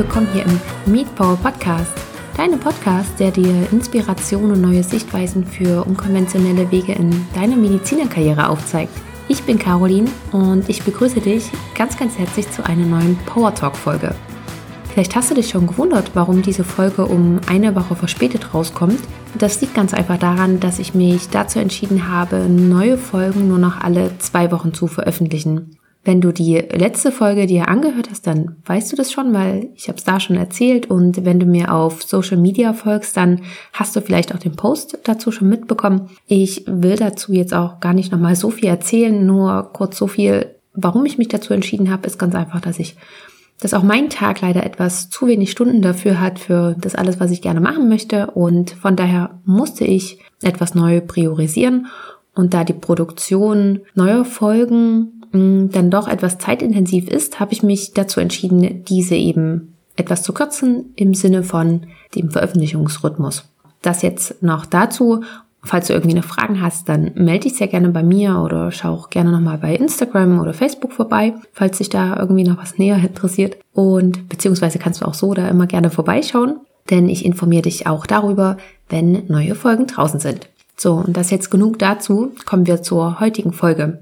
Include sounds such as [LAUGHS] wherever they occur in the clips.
willkommen hier im Meet Power Podcast. Deinem Podcast, der dir Inspiration und neue Sichtweisen für unkonventionelle Wege in deiner Medizinerkarriere aufzeigt. Ich bin Caroline und ich begrüße dich ganz, ganz herzlich zu einer neuen Power Talk Folge. Vielleicht hast du dich schon gewundert, warum diese Folge um eine Woche verspätet rauskommt. Das liegt ganz einfach daran, dass ich mich dazu entschieden habe, neue Folgen nur noch alle zwei Wochen zu veröffentlichen. Wenn du die letzte Folge dir angehört hast, dann weißt du das schon, weil ich habe es da schon erzählt. Und wenn du mir auf Social Media folgst, dann hast du vielleicht auch den Post dazu schon mitbekommen. Ich will dazu jetzt auch gar nicht nochmal so viel erzählen, nur kurz so viel. Warum ich mich dazu entschieden habe, ist ganz einfach, dass ich dass auch mein Tag leider etwas zu wenig Stunden dafür hat, für das alles, was ich gerne machen möchte. Und von daher musste ich etwas neu priorisieren. Und da die Produktion neuer Folgen dann doch etwas zeitintensiv ist, habe ich mich dazu entschieden, diese eben etwas zu kürzen im Sinne von dem Veröffentlichungsrhythmus. Das jetzt noch dazu. Falls du irgendwie noch Fragen hast, dann melde dich sehr gerne bei mir oder schau auch gerne nochmal bei Instagram oder Facebook vorbei, falls dich da irgendwie noch was näher interessiert. Und beziehungsweise kannst du auch so da immer gerne vorbeischauen, denn ich informiere dich auch darüber, wenn neue Folgen draußen sind. So, und das jetzt genug dazu. Kommen wir zur heutigen Folge.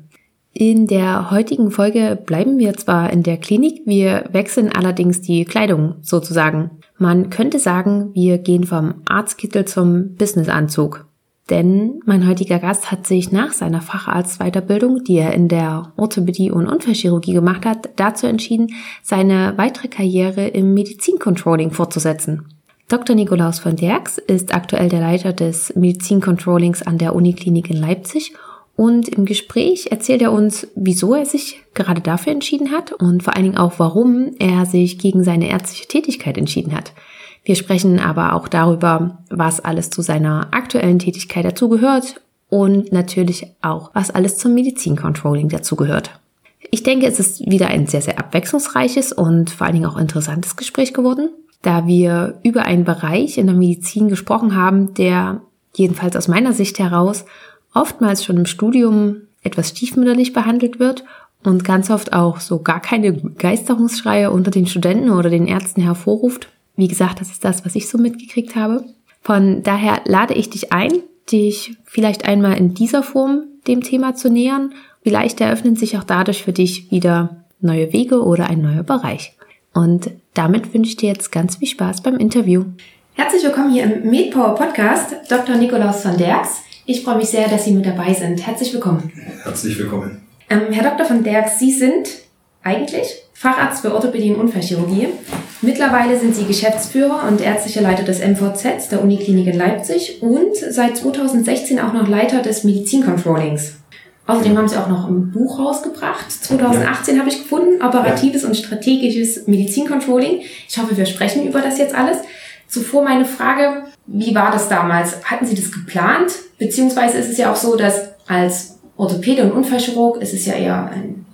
In der heutigen Folge bleiben wir zwar in der Klinik, wir wechseln allerdings die Kleidung sozusagen. Man könnte sagen, wir gehen vom Arztkittel zum Businessanzug. Denn mein heutiger Gast hat sich nach seiner Facharztweiterbildung, die er in der Orthopädie und Unfallchirurgie gemacht hat, dazu entschieden, seine weitere Karriere im Medizincontrolling fortzusetzen. Dr. Nikolaus von Derks ist aktuell der Leiter des Medizincontrollings an der Uniklinik in Leipzig und im Gespräch erzählt er uns, wieso er sich gerade dafür entschieden hat und vor allen Dingen auch, warum er sich gegen seine ärztliche Tätigkeit entschieden hat. Wir sprechen aber auch darüber, was alles zu seiner aktuellen Tätigkeit dazugehört und natürlich auch, was alles zum Medizincontrolling dazugehört. Ich denke, es ist wieder ein sehr, sehr abwechslungsreiches und vor allen Dingen auch interessantes Gespräch geworden, da wir über einen Bereich in der Medizin gesprochen haben, der jedenfalls aus meiner Sicht heraus oftmals schon im Studium etwas stiefmütterlich behandelt wird und ganz oft auch so gar keine Begeisterungsschreie unter den Studenten oder den Ärzten hervorruft. Wie gesagt, das ist das, was ich so mitgekriegt habe. Von daher lade ich dich ein, dich vielleicht einmal in dieser Form dem Thema zu nähern. Vielleicht eröffnen sich auch dadurch für dich wieder neue Wege oder ein neuer Bereich. Und damit wünsche ich dir jetzt ganz viel Spaß beim Interview. Herzlich willkommen hier im MedPower Podcast, Dr. Nikolaus von Derks. Ich freue mich sehr, dass Sie mit dabei sind. Herzlich willkommen. Herzlich willkommen. Ähm, Herr Dr. von Derg, Sie sind eigentlich Facharzt für Orthopädie und Unfallchirurgie. Mittlerweile sind Sie Geschäftsführer und ärztlicher Leiter des MVZ der Uniklinik in Leipzig und seit 2016 auch noch Leiter des Medizincontrollings. Außerdem haben Sie auch noch ein Buch rausgebracht. 2018 ja. habe ich gefunden, operatives ja. und strategisches Medizincontrolling. Ich hoffe, wir sprechen über das jetzt alles. Zuvor meine Frage, wie war das damals? Hatten Sie das geplant? Beziehungsweise ist es ja auch so, dass als Orthopäde und Unfallchirurg ist es ja eher ein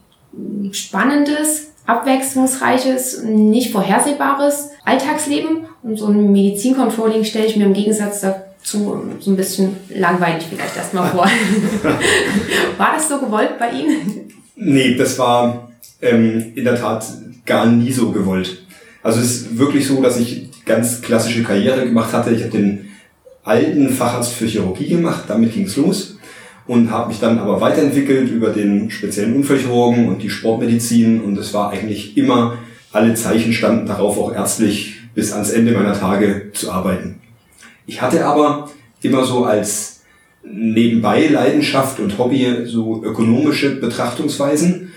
spannendes, abwechslungsreiches, nicht vorhersehbares Alltagsleben. Und so ein Medizincontrolling stelle ich mir im Gegensatz dazu so ein bisschen langweilig vielleicht erstmal vor. [LAUGHS] war das so gewollt bei Ihnen? Nee, das war ähm, in der Tat gar nie so gewollt. Also es ist wirklich so, dass ich ganz klassische Karriere gemacht hatte. Ich habe den alten Facharzt für Chirurgie gemacht, damit ging's los und habe mich dann aber weiterentwickelt über den speziellen Unfallchirurgen und die Sportmedizin und es war eigentlich immer, alle Zeichen standen darauf, auch ärztlich bis ans Ende meiner Tage zu arbeiten. Ich hatte aber immer so als nebenbei Leidenschaft und Hobby so ökonomische Betrachtungsweisen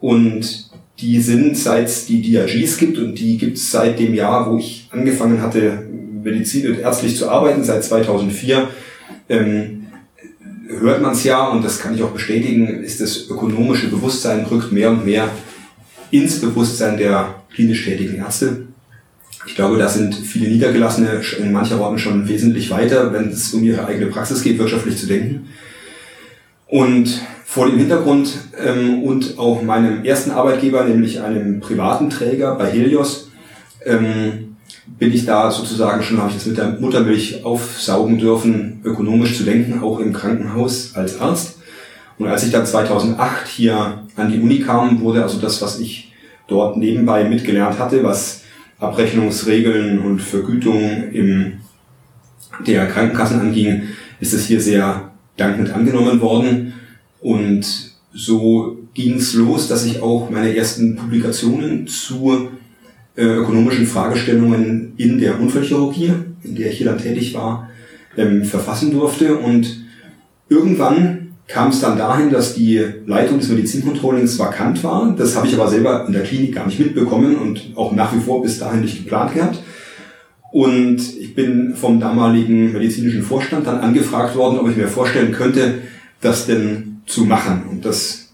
und die sind, seit es die DRGs gibt und die gibt es seit dem Jahr, wo ich angefangen hatte, Medizin und ärztlich zu arbeiten, seit 2004, ähm, hört man es ja und das kann ich auch bestätigen, ist das ökonomische Bewusstsein rückt mehr und mehr ins Bewusstsein der klinisch tätigen Ärzte. Ich glaube, da sind viele Niedergelassene in mancher Orten schon wesentlich weiter, wenn es um ihre eigene Praxis geht, wirtschaftlich zu denken. Und vor dem Hintergrund ähm, und auch meinem ersten Arbeitgeber, nämlich einem privaten Träger bei Helios, ähm, bin ich da sozusagen schon, habe ich das mit der Muttermilch aufsaugen dürfen, ökonomisch zu denken, auch im Krankenhaus als Arzt. Und als ich dann 2008 hier an die Uni kam, wurde also das, was ich dort nebenbei mitgelernt hatte, was Abrechnungsregeln und Vergütungen im, der Krankenkassen anging, ist es hier sehr dankend angenommen worden. Und so ging es los, dass ich auch meine ersten Publikationen zu äh, ökonomischen Fragestellungen in der Unfallchirurgie, in der ich hier dann tätig war, ähm, verfassen durfte. Und irgendwann kam es dann dahin, dass die Leitung des Medizincontrollings vakant war. Das habe ich aber selber in der Klinik gar nicht mitbekommen und auch nach wie vor bis dahin nicht geplant gehabt. Und ich bin vom damaligen medizinischen Vorstand dann angefragt worden, ob ich mir vorstellen könnte, das denn zu machen. Und das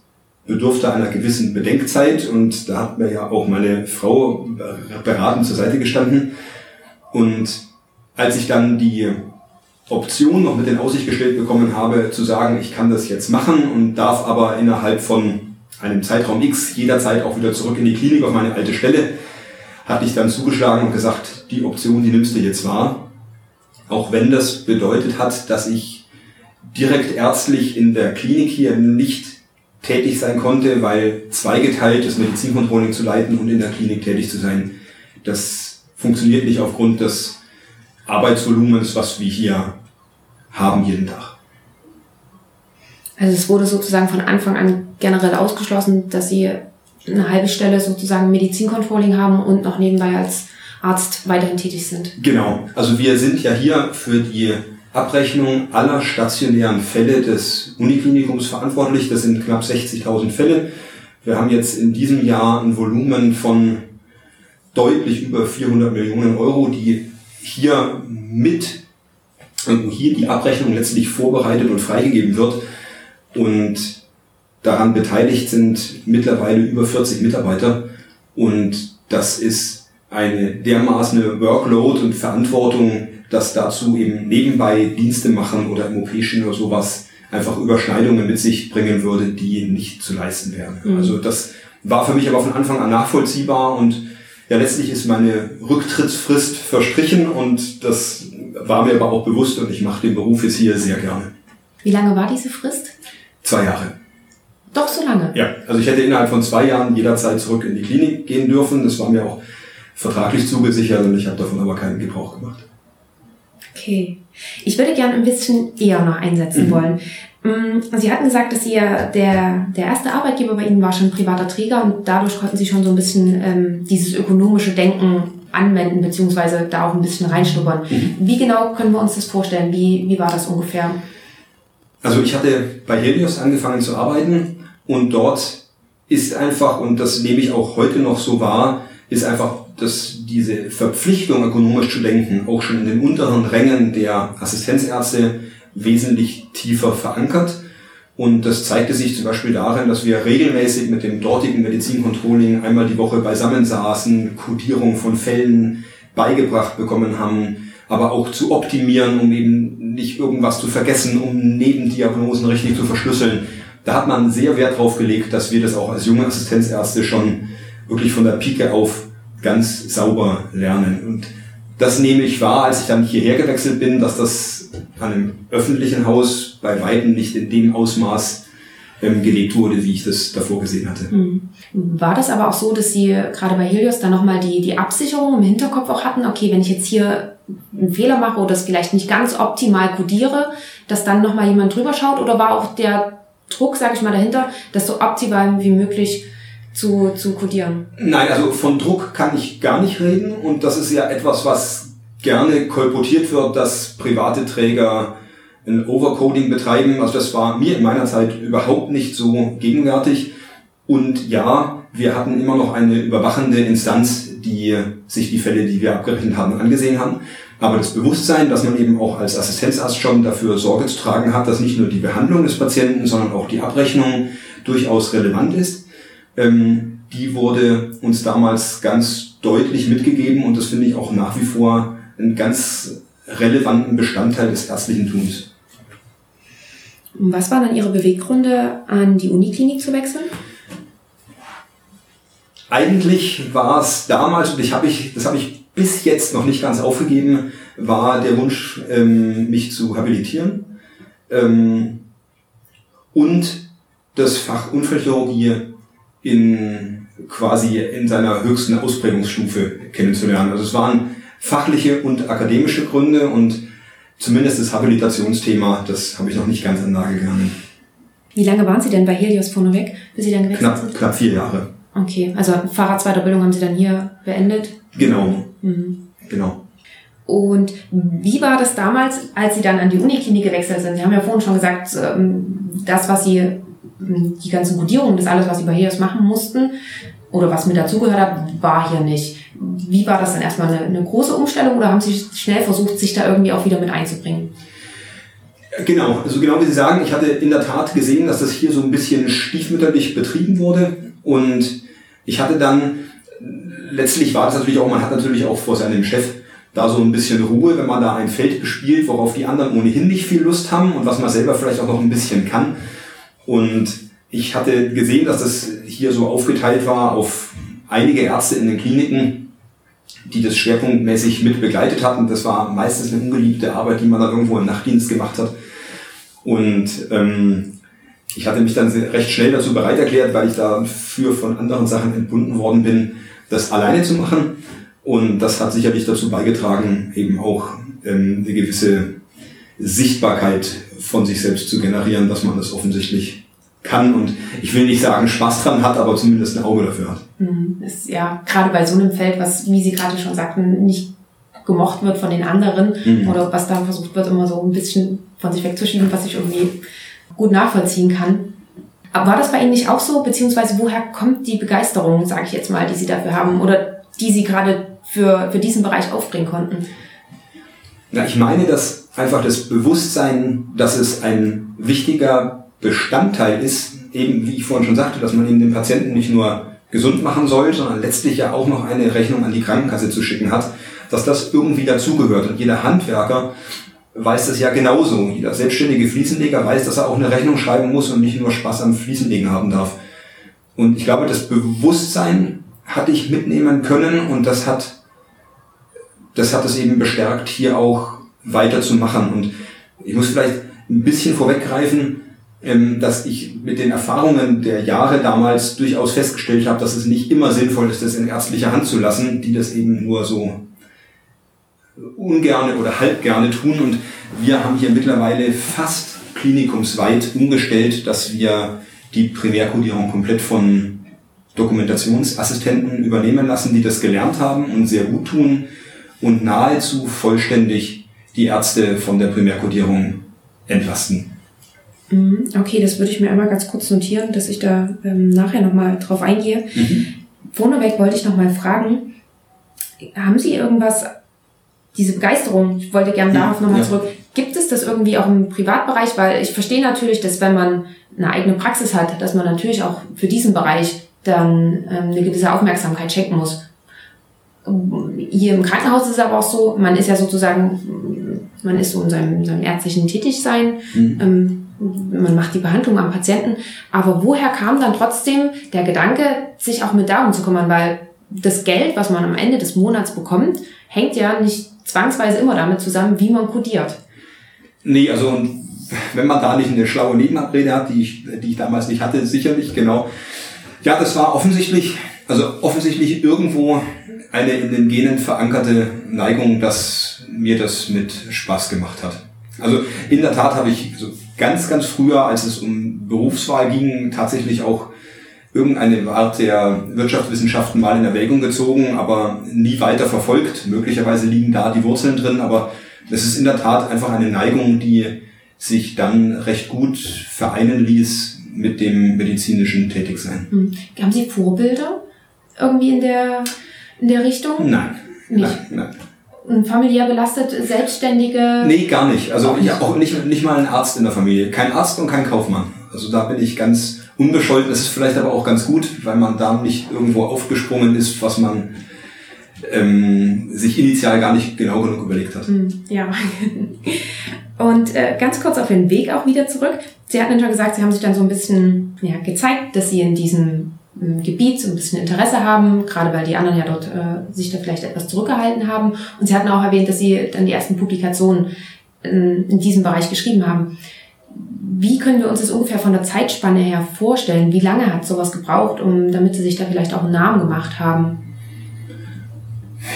bedurfte einer gewissen Bedenkzeit und da hat mir ja auch meine Frau beratend zur Seite gestanden. Und als ich dann die Option noch mit in Aussicht gestellt bekommen habe, zu sagen, ich kann das jetzt machen und darf aber innerhalb von einem Zeitraum X jederzeit auch wieder zurück in die Klinik auf meine alte Stelle, hatte ich dann zugeschlagen und gesagt, die Option, die nimmst du jetzt wahr. Auch wenn das bedeutet hat, dass ich direkt ärztlich in der Klinik hier nicht tätig sein konnte, weil zweigeteilt das Medizincontrolling zu leiten und in der Klinik tätig zu sein, das funktioniert nicht aufgrund des Arbeitsvolumens, was wir hier haben jeden Tag. Also es wurde sozusagen von Anfang an generell ausgeschlossen, dass Sie eine halbe Stelle sozusagen Medizincontrolling haben und noch nebenbei als Arzt weiterhin tätig sind. Genau. Also wir sind ja hier für die Abrechnung aller stationären Fälle des Uniklinikums verantwortlich. Das sind knapp 60.000 Fälle. Wir haben jetzt in diesem Jahr ein Volumen von deutlich über 400 Millionen Euro, die hier mit, wo hier die Abrechnung letztlich vorbereitet und freigegeben wird. Und daran beteiligt sind mittlerweile über 40 Mitarbeiter. Und das ist eine dermaßen Workload und Verantwortung, dass dazu eben nebenbei Dienste machen oder im OP-Schien oder sowas einfach Überschneidungen mit sich bringen würde, die nicht zu leisten wären. Mhm. Also das war für mich aber von Anfang an nachvollziehbar und ja, letztlich ist meine Rücktrittsfrist verstrichen und das war mir aber auch bewusst und ich mache den Beruf jetzt hier sehr gerne. Wie lange war diese Frist? Zwei Jahre. Doch so lange? Ja, also ich hätte innerhalb von zwei Jahren jederzeit zurück in die Klinik gehen dürfen. Das war mir auch vertraglich zugesichert und ich habe davon aber keinen Gebrauch gemacht. Okay. Ich würde gerne ein bisschen eher noch einsetzen mhm. wollen. Mm, Sie hatten gesagt, dass Sie ja der, der erste Arbeitgeber bei Ihnen war schon privater Träger und dadurch konnten Sie schon so ein bisschen ähm, dieses ökonomische Denken anwenden, beziehungsweise da auch ein bisschen reinschnuppern. Mhm. Wie genau können wir uns das vorstellen? Wie, wie war das ungefähr? Also ich hatte bei Helios angefangen zu arbeiten und dort ist einfach, und das nehme ich auch heute noch so wahr, ist einfach, dass diese Verpflichtung, ökonomisch zu denken, auch schon in den unteren Rängen der Assistenzärzte wesentlich tiefer verankert. Und das zeigte sich zum Beispiel darin, dass wir regelmäßig mit dem dortigen Medizincontrolling einmal die Woche beisammensaßen, Kodierung von Fällen beigebracht bekommen haben, aber auch zu optimieren, um eben nicht irgendwas zu vergessen, um Nebendiagnosen richtig zu verschlüsseln. Da hat man sehr Wert drauf gelegt, dass wir das auch als junge Assistenzärzte schon wirklich von der Pike auf ganz sauber lernen. Und das nehme ich wahr, als ich dann hierher gewechselt bin, dass das an einem öffentlichen Haus bei Weitem nicht in dem Ausmaß ähm, gelebt wurde, wie ich das davor gesehen hatte. Mhm. War das aber auch so, dass Sie gerade bei Helios dann nochmal die, die Absicherung im Hinterkopf auch hatten, okay, wenn ich jetzt hier einen Fehler mache oder es vielleicht nicht ganz optimal codiere, dass dann nochmal jemand drüber schaut oder war auch der Druck, sage ich mal, dahinter, das so optimal wie möglich zu, zu codieren? Nein, also von Druck kann ich gar nicht reden und das ist ja etwas, was gerne kolportiert wird, dass private Träger ein Overcoding betreiben. Also das war mir in meiner Zeit überhaupt nicht so gegenwärtig. Und ja, wir hatten immer noch eine überwachende Instanz, die sich die Fälle, die wir abgerechnet haben, angesehen haben. Aber das Bewusstsein, dass man eben auch als Assistenzarzt schon dafür Sorge zu tragen hat, dass nicht nur die Behandlung des Patienten, sondern auch die Abrechnung durchaus relevant ist, ähm, die wurde uns damals ganz deutlich mitgegeben und das finde ich auch nach wie vor einen ganz relevanten Bestandteil des ärztlichen Tuns. Was waren dann Ihre Beweggründe, an die Uniklinik zu wechseln? Eigentlich war es damals, und ich hab ich, das habe ich bis jetzt noch nicht ganz aufgegeben, war der Wunsch, ähm, mich zu habilitieren. Ähm, und das Fach Unfallchirurgie in quasi in seiner höchsten Ausprägungsstufe kennenzulernen. Also es waren fachliche und akademische Gründe und zumindest das Habilitationsthema, das habe ich noch nicht ganz an Nagel gegangen. Wie lange waren Sie denn bei Helios vorneweg, bis Sie dann gewechselt knapp, sind? Knapp vier Jahre. Okay, also Fahrrad-Zweiterbildung haben Sie dann hier beendet? Genau. Mhm. Genau. Und wie war das damals, als Sie dann an die Uniklinik gewechselt sind? Sie haben ja vorhin schon gesagt, ähm, das, was Sie, die ganzen Kodierungen, das alles, was Sie bei Helios machen mussten, oder was mit dazugehört hat, war hier nicht. Wie war das dann erstmal eine, eine große Umstellung oder haben Sie schnell versucht, sich da irgendwie auch wieder mit einzubringen? Genau, also genau wie Sie sagen, ich hatte in der Tat gesehen, dass das hier so ein bisschen stiefmütterlich betrieben wurde und ich hatte dann, letztlich war das natürlich auch, man hat natürlich auch vor seinem Chef da so ein bisschen Ruhe, wenn man da ein Feld bespielt, worauf die anderen ohnehin nicht viel Lust haben und was man selber vielleicht auch noch ein bisschen kann. Und ich hatte gesehen, dass das hier so aufgeteilt war auf einige Ärzte in den Kliniken, die das schwerpunktmäßig mit begleitet hatten. Das war meistens eine ungeliebte Arbeit, die man dann irgendwo im Nachtdienst gemacht hat. Und ähm, ich hatte mich dann recht schnell dazu bereit erklärt, weil ich dafür von anderen Sachen entbunden worden bin, das alleine zu machen. Und das hat sicherlich dazu beigetragen, eben auch ähm, eine gewisse Sichtbarkeit von sich selbst zu generieren, dass man das offensichtlich kann und ich will nicht sagen Spaß dran hat, aber zumindest ein Auge dafür hat. Mhm. Ist ja gerade bei so einem Feld, was, wie Sie gerade schon sagten, nicht gemocht wird von den anderen mhm. oder was da versucht wird, immer so ein bisschen von sich wegzuschieben, was ich irgendwie gut nachvollziehen kann. Aber war das bei Ihnen nicht auch so? Beziehungsweise woher kommt die Begeisterung, sage ich jetzt mal, die Sie dafür haben oder die Sie gerade für, für diesen Bereich aufbringen konnten? Na, ich meine, dass einfach das Bewusstsein, dass es ein wichtiger Bestandteil ist, eben wie ich vorhin schon sagte, dass man eben den Patienten nicht nur gesund machen soll, sondern letztlich ja auch noch eine Rechnung an die Krankenkasse zu schicken hat, dass das irgendwie dazugehört. Und jeder Handwerker weiß das ja genauso. Jeder selbstständige Fliesenleger weiß, dass er auch eine Rechnung schreiben muss und nicht nur Spaß am Fliesenlegen haben darf. Und ich glaube, das Bewusstsein hatte ich mitnehmen können und das hat, das hat es eben bestärkt, hier auch weiterzumachen. Und ich muss vielleicht ein bisschen vorweggreifen, ähm, dass ich mit den Erfahrungen der Jahre damals durchaus festgestellt habe, dass es nicht immer sinnvoll ist, das in ärztlicher Hand zu lassen, die das eben nur so ungerne oder halb gerne tun. Und wir haben hier mittlerweile fast klinikumsweit umgestellt, dass wir die Primärkodierung komplett von Dokumentationsassistenten übernehmen lassen, die das gelernt haben und sehr gut tun und nahezu vollständig die Ärzte von der Primärkodierung entlasten. Mhm, okay, das würde ich mir einmal ganz kurz notieren, dass ich da ähm, nachher nochmal drauf eingehe. Mhm. Vorneweg wollte ich nochmal fragen, haben Sie irgendwas, diese Begeisterung, ich wollte gerne darauf nochmal ja. zurück, gibt es das irgendwie auch im Privatbereich? Weil ich verstehe natürlich, dass wenn man eine eigene Praxis hat, dass man natürlich auch für diesen Bereich dann ähm, eine gewisse Aufmerksamkeit schenken muss. Hier im Krankenhaus ist es aber auch so, man ist ja sozusagen, man ist so in seinem, seinem ärztlichen Tätigsein, mhm. ähm, man macht die Behandlung am Patienten, aber woher kam dann trotzdem der Gedanke, sich auch mit darum zu kümmern, weil das Geld, was man am Ende des Monats bekommt, hängt ja nicht zwangsweise immer damit zusammen, wie man kodiert. Nee, also wenn man da nicht eine schlaue Nebenabrede hat, die ich, die ich damals nicht hatte, sicherlich, genau. Ja, das war offensichtlich, also offensichtlich irgendwo eine in den Genen verankerte Neigung, dass mir das mit Spaß gemacht hat. Also in der Tat habe ich so ganz, ganz früher, als es um Berufswahl ging, tatsächlich auch irgendeine Art der Wirtschaftswissenschaften mal in Erwägung gezogen, aber nie weiter verfolgt. Möglicherweise liegen da die Wurzeln drin, aber es ist in der Tat einfach eine Neigung, die sich dann recht gut vereinen ließ mit dem medizinischen Tätigsein. Hm. Haben Sie Vorbilder irgendwie in der, in der Richtung? Nein. Nicht. Nein, nein familiär belastet, Selbstständige? Nee, gar nicht. Also auch nicht. auch nicht, nicht mal ein Arzt in der Familie. Kein Arzt und kein Kaufmann. Also da bin ich ganz unbescholten. Das ist vielleicht aber auch ganz gut, weil man da nicht irgendwo aufgesprungen ist, was man ähm, sich initial gar nicht genau genug überlegt hat. Hm, ja. Und äh, ganz kurz auf den Weg auch wieder zurück. Sie hatten schon gesagt, Sie haben sich dann so ein bisschen ja, gezeigt, dass Sie in diesem Gebiet so ein bisschen Interesse haben, gerade weil die anderen ja dort äh, sich da vielleicht etwas zurückgehalten haben. Und Sie hatten auch erwähnt, dass Sie dann die ersten Publikationen in, in diesem Bereich geschrieben haben. wie können wir uns das ungefähr von der Zeitspanne her vorstellen? Wie lange hat sowas gebraucht, um, damit Sie sich da vielleicht auch einen Namen gemacht haben?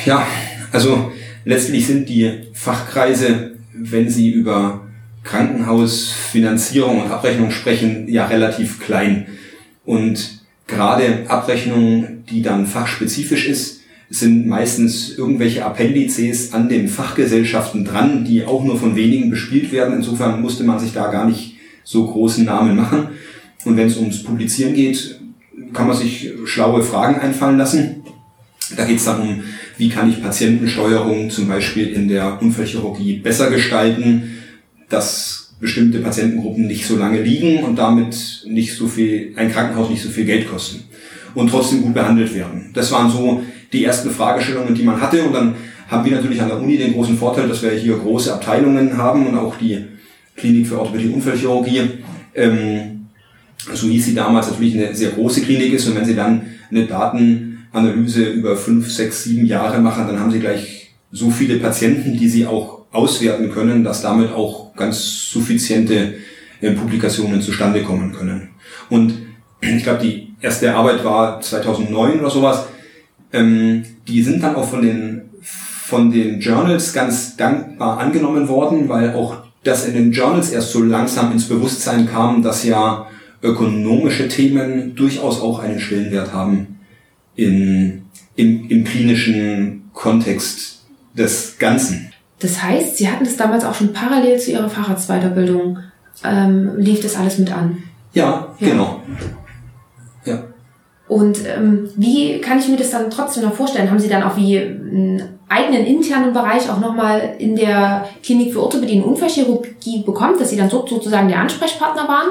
Ja, also letztlich sind die Fachkreise, wenn sie über Krankenhausfinanzierung und Abrechnung sprechen, ja relativ klein. Und gerade Abrechnung, die dann fachspezifisch ist, sind meistens irgendwelche Appendices an den Fachgesellschaften dran, die auch nur von wenigen bespielt werden. Insofern musste man sich da gar nicht so großen Namen machen. Und wenn es ums Publizieren geht, kann man sich schlaue Fragen einfallen lassen. Da geht es dann um, wie kann ich Patientensteuerung zum Beispiel in der Unfallchirurgie besser gestalten, dass bestimmte Patientengruppen nicht so lange liegen und damit nicht so viel, ein Krankenhaus nicht so viel Geld kosten und trotzdem gut behandelt werden. Das waren so die ersten Fragestellungen, die man hatte und dann haben wir natürlich an der Uni den großen Vorteil, dass wir hier große Abteilungen haben und auch die Klinik für Orthopädie und Unfallchirurgie, ähm, so hieß sie damals, natürlich eine sehr große Klinik ist und wenn sie dann eine Datenanalyse über fünf, sechs, sieben Jahre machen, dann haben sie gleich so viele Patienten, die sie auch auswerten können, dass damit auch ganz suffiziente äh, Publikationen zustande kommen können. Und [CLEARS THROAT] ich glaube, die erste Arbeit war 2009 oder sowas. Ähm, die sind dann auch von den von den Journals ganz dankbar angenommen worden, weil auch das in den Journals erst so langsam ins Bewusstsein kam, dass ja ökonomische Themen durchaus auch einen Stellenwert haben in, im, im klinischen Kontext des Ganzen. Das heißt, Sie hatten das damals auch schon parallel zu Ihrer Facharztweiterbildung, ähm, lief das alles mit an? Ja, ja. genau. Ja. Und ähm, wie kann ich mir das dann trotzdem noch vorstellen? Haben Sie dann auch wie einen eigenen internen Bereich auch nochmal in der Klinik für Orthopädie und Unfallchirurgie bekommen, dass Sie dann dort sozusagen der Ansprechpartner waren?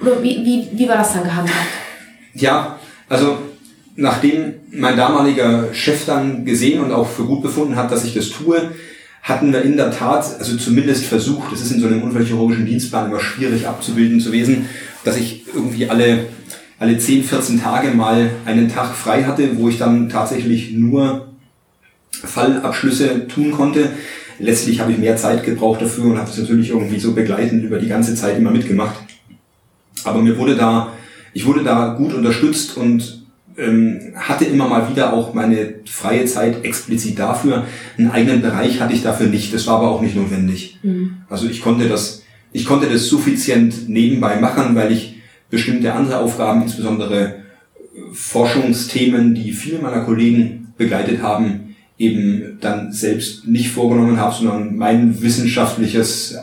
Oder wie, wie, wie war das dann gehandhabt? Ja, also nachdem mein damaliger Chef dann gesehen und auch für gut befunden hat, dass ich das tue, hatten wir in der Tat, also zumindest versucht, es ist in so einem unfallchirurgischen Dienstplan immer schwierig abzubilden zu wesen, dass ich irgendwie alle alle 10, 14 Tage mal einen Tag frei hatte, wo ich dann tatsächlich nur Fallabschlüsse tun konnte. Letztlich habe ich mehr Zeit gebraucht dafür und habe das natürlich irgendwie so begleitend über die ganze Zeit immer mitgemacht. Aber mir wurde da, ich wurde da gut unterstützt und ähm, hatte immer mal wieder auch meine freie Zeit explizit dafür. Einen eigenen Bereich hatte ich dafür nicht. Das war aber auch nicht notwendig. Mhm. Also ich konnte das, ich konnte das suffizient nebenbei machen, weil ich bestimmte andere Aufgaben, insbesondere äh, Forschungsthemen, die viele meiner Kollegen begleitet haben, eben dann selbst nicht vorgenommen habe, sondern mein wissenschaftliches,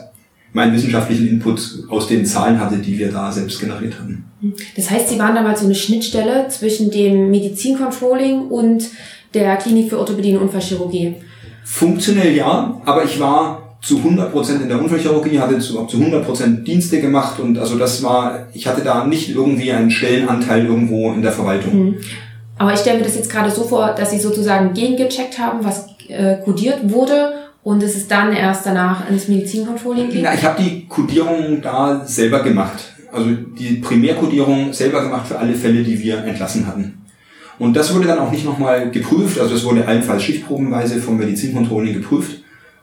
meinen wissenschaftlichen Input aus den Zahlen hatte, die wir da selbst generiert hatten. Das heißt, Sie waren damals so eine Schnittstelle zwischen dem Medizincontrolling und der Klinik für Orthopädie und Unfallchirurgie. Funktionell ja, aber ich war zu 100% in der Unfallchirurgie, hatte zu, zu 100% Dienste gemacht und also das war, ich hatte da nicht irgendwie einen Stellenanteil irgendwo in der Verwaltung. Mhm. Aber ich stelle mir das jetzt gerade so vor, dass Sie sozusagen gegengecheckt haben, was äh, kodiert wurde und es ist dann erst danach ins Medizincontrolling geht? Ja, ich habe die Kodierung da selber gemacht. Also die Primärkodierung selber gemacht für alle Fälle, die wir entlassen hatten. Und das wurde dann auch nicht nochmal geprüft, also es wurde allenfalls schichtprobenweise vom Medizincontrolling geprüft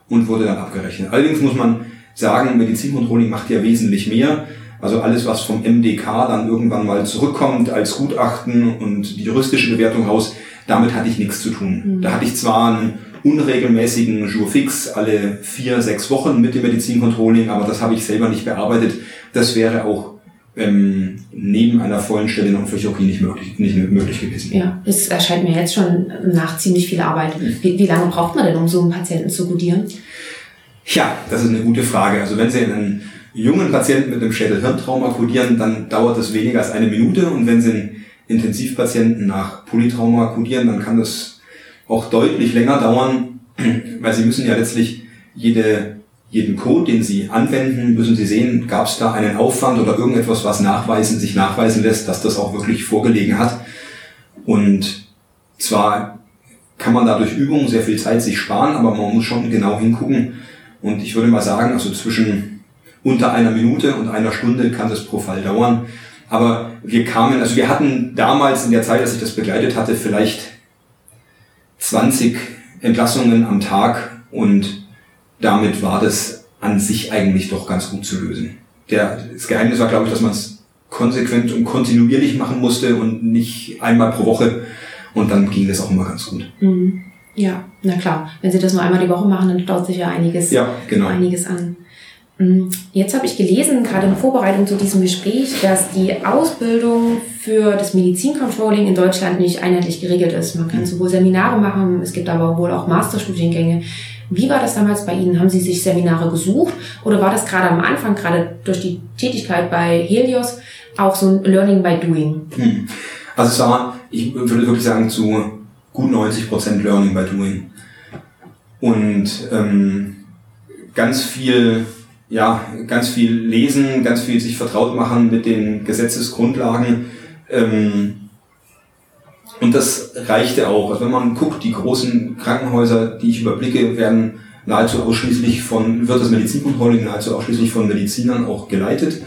und wurde dann abgerechnet. Allerdings muss man sagen, Medizincontrolling macht ja wesentlich mehr. Also alles, was vom MDK dann irgendwann mal zurückkommt als Gutachten und die juristische Bewertung raus, damit hatte ich nichts zu tun. Mhm. Da hatte ich zwar einen unregelmäßigen Jour fix alle vier, sechs Wochen mit dem Medizincontrolling, aber das habe ich selber nicht bearbeitet. Das wäre auch ähm, neben einer vollen Stelle in Unfallchirurgie nicht möglich, nicht möglich gewesen. Ja, es erscheint mir jetzt schon nach ziemlich viel Arbeit. Wie, wie lange braucht man denn, um so einen Patienten zu kodieren? Ja, das ist eine gute Frage. Also wenn Sie einen jungen Patienten mit einem Schädel-Hirntrauma kodieren, dann dauert das weniger als eine Minute. Und wenn Sie einen Intensivpatienten nach Polytrauma kodieren, dann kann das auch deutlich länger dauern, weil Sie müssen ja letztlich jede jeden Code, den Sie anwenden, müssen Sie sehen, gab es da einen Aufwand oder irgendetwas, was nachweisen, sich nachweisen lässt, dass das auch wirklich vorgelegen hat. Und zwar kann man da durch Übungen sehr viel Zeit sich sparen, aber man muss schon genau hingucken. Und ich würde mal sagen, also zwischen unter einer Minute und einer Stunde kann das pro Fall dauern. Aber wir kamen, also wir hatten damals in der Zeit, als ich das begleitet hatte, vielleicht 20 Entlassungen am Tag und damit war das an sich eigentlich doch ganz gut zu lösen. der, das Geheimnis war, glaube ich, dass man es konsequent und kontinuierlich machen musste und nicht einmal pro Woche. Und dann ging das auch immer ganz gut. Mhm. Ja, na klar. Wenn Sie das nur einmal die Woche machen, dann dauert sich ja einiges, ja, genau. einiges an. Mhm. Jetzt habe ich gelesen, gerade in Vorbereitung zu diesem Gespräch, dass die Ausbildung für das Medizincontrolling in Deutschland nicht einheitlich geregelt ist. Man kann mhm. sowohl Seminare machen, es gibt aber wohl auch Masterstudiengänge. Wie war das damals bei Ihnen? Haben Sie sich Seminare gesucht oder war das gerade am Anfang, gerade durch die Tätigkeit bei Helios, auch so ein Learning by Doing? Hm. Also es war, ich würde wirklich sagen, zu gut 90 Prozent Learning by Doing. Und ähm, ganz viel, ja, ganz viel lesen, ganz viel sich vertraut machen mit den Gesetzesgrundlagen. Ähm, und das reichte auch. Also wenn man guckt, die großen Krankenhäuser, die ich überblicke, werden nahezu ausschließlich von, wird das Medizincontrolling nahezu ausschließlich von Medizinern auch geleitet.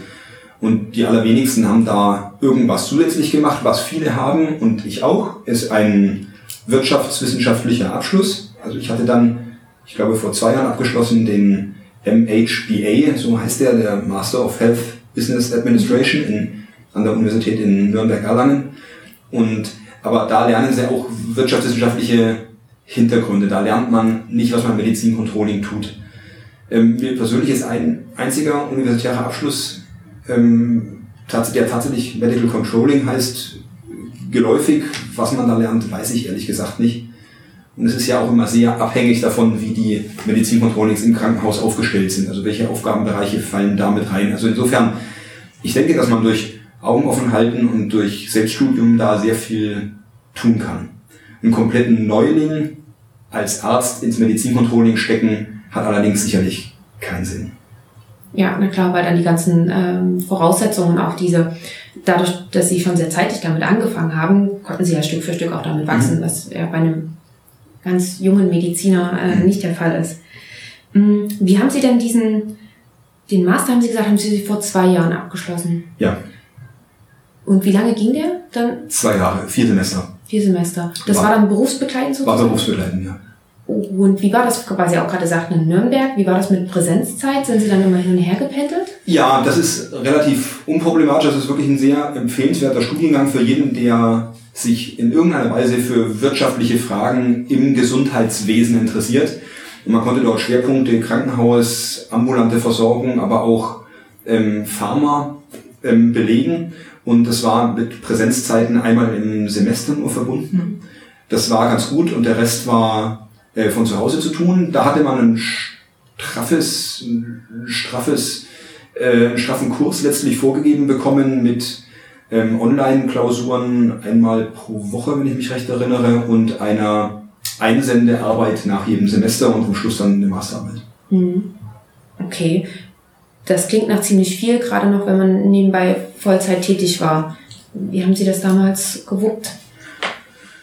Und die allerwenigsten haben da irgendwas zusätzlich gemacht. Was viele haben, und ich auch, ist ein wirtschaftswissenschaftlicher Abschluss. Also ich hatte dann, ich glaube vor zwei Jahren abgeschlossen, den MHBA, so heißt der, der Master of Health Business Administration in, an der Universität in Nürnberg-Erlangen. Und aber da lernen sie auch wirtschaftswissenschaftliche Hintergründe. Da lernt man nicht, was man Medizincontrolling tut. Ähm, mir persönlich ist ein einziger universitärer Abschluss, ähm, der tatsächlich Medical Controlling heißt, geläufig. Was man da lernt, weiß ich ehrlich gesagt nicht. Und es ist ja auch immer sehr abhängig davon, wie die Medizincontrollings im Krankenhaus aufgestellt sind. Also welche Aufgabenbereiche fallen damit rein. Also insofern, ich denke, dass man durch Augen offen halten und durch Selbststudium da sehr viel tun kann. Einen kompletten Neuling als Arzt ins Medizincontrolling stecken, hat allerdings sicherlich keinen Sinn. Ja, na klar, weil dann die ganzen ähm, Voraussetzungen, auch diese, dadurch, dass sie schon sehr zeitig damit angefangen haben, konnten sie ja Stück für Stück auch damit wachsen, mhm. was ja bei einem ganz jungen Mediziner äh, mhm. nicht der Fall ist. Mhm. Wie haben Sie denn diesen, den Master, haben Sie gesagt, haben Sie vor zwei Jahren abgeschlossen? Ja. Und wie lange ging der dann? Zwei Jahre, vier Semester. Vier Semester. Das war, war dann berufsbegleitend sozusagen? War berufsbegleitend, ja. Und wie war das, weil Sie auch gerade sagten, in Nürnberg, wie war das mit Präsenzzeit? Sind Sie dann immer hin und her gependelt? Ja, das ist relativ unproblematisch. Das ist wirklich ein sehr empfehlenswerter Studiengang für jeden, der sich in irgendeiner Weise für wirtschaftliche Fragen im Gesundheitswesen interessiert. Und man konnte dort Schwerpunkte Krankenhaus, ambulante Versorgung, aber auch ähm, Pharma ähm, belegen. Und das war mit Präsenzzeiten einmal im Semester nur verbunden. Das war ganz gut und der Rest war äh, von zu Hause zu tun. Da hatte man ein straffes, ein straffes, äh, einen straffen Kurs letztlich vorgegeben bekommen mit ähm, Online-Klausuren einmal pro Woche, wenn ich mich recht erinnere, und einer Einsendearbeit nach jedem Semester und am Schluss dann eine Masterarbeit. Mhm. Okay. Das klingt nach ziemlich viel, gerade noch, wenn man nebenbei Vollzeit tätig war. Wie haben Sie das damals gewuppt?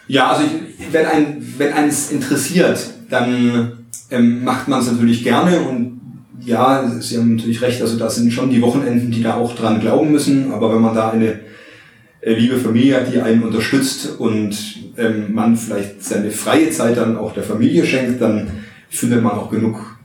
Ja, also ich, wenn, ein, wenn eins interessiert, dann ähm, macht man es natürlich gerne und ja, Sie haben natürlich recht, also das sind schon die Wochenenden, die da auch dran glauben müssen, aber wenn man da eine äh, liebe Familie hat, die einen unterstützt und ähm, man vielleicht seine freie Zeit dann auch der Familie schenkt, dann findet man auch genug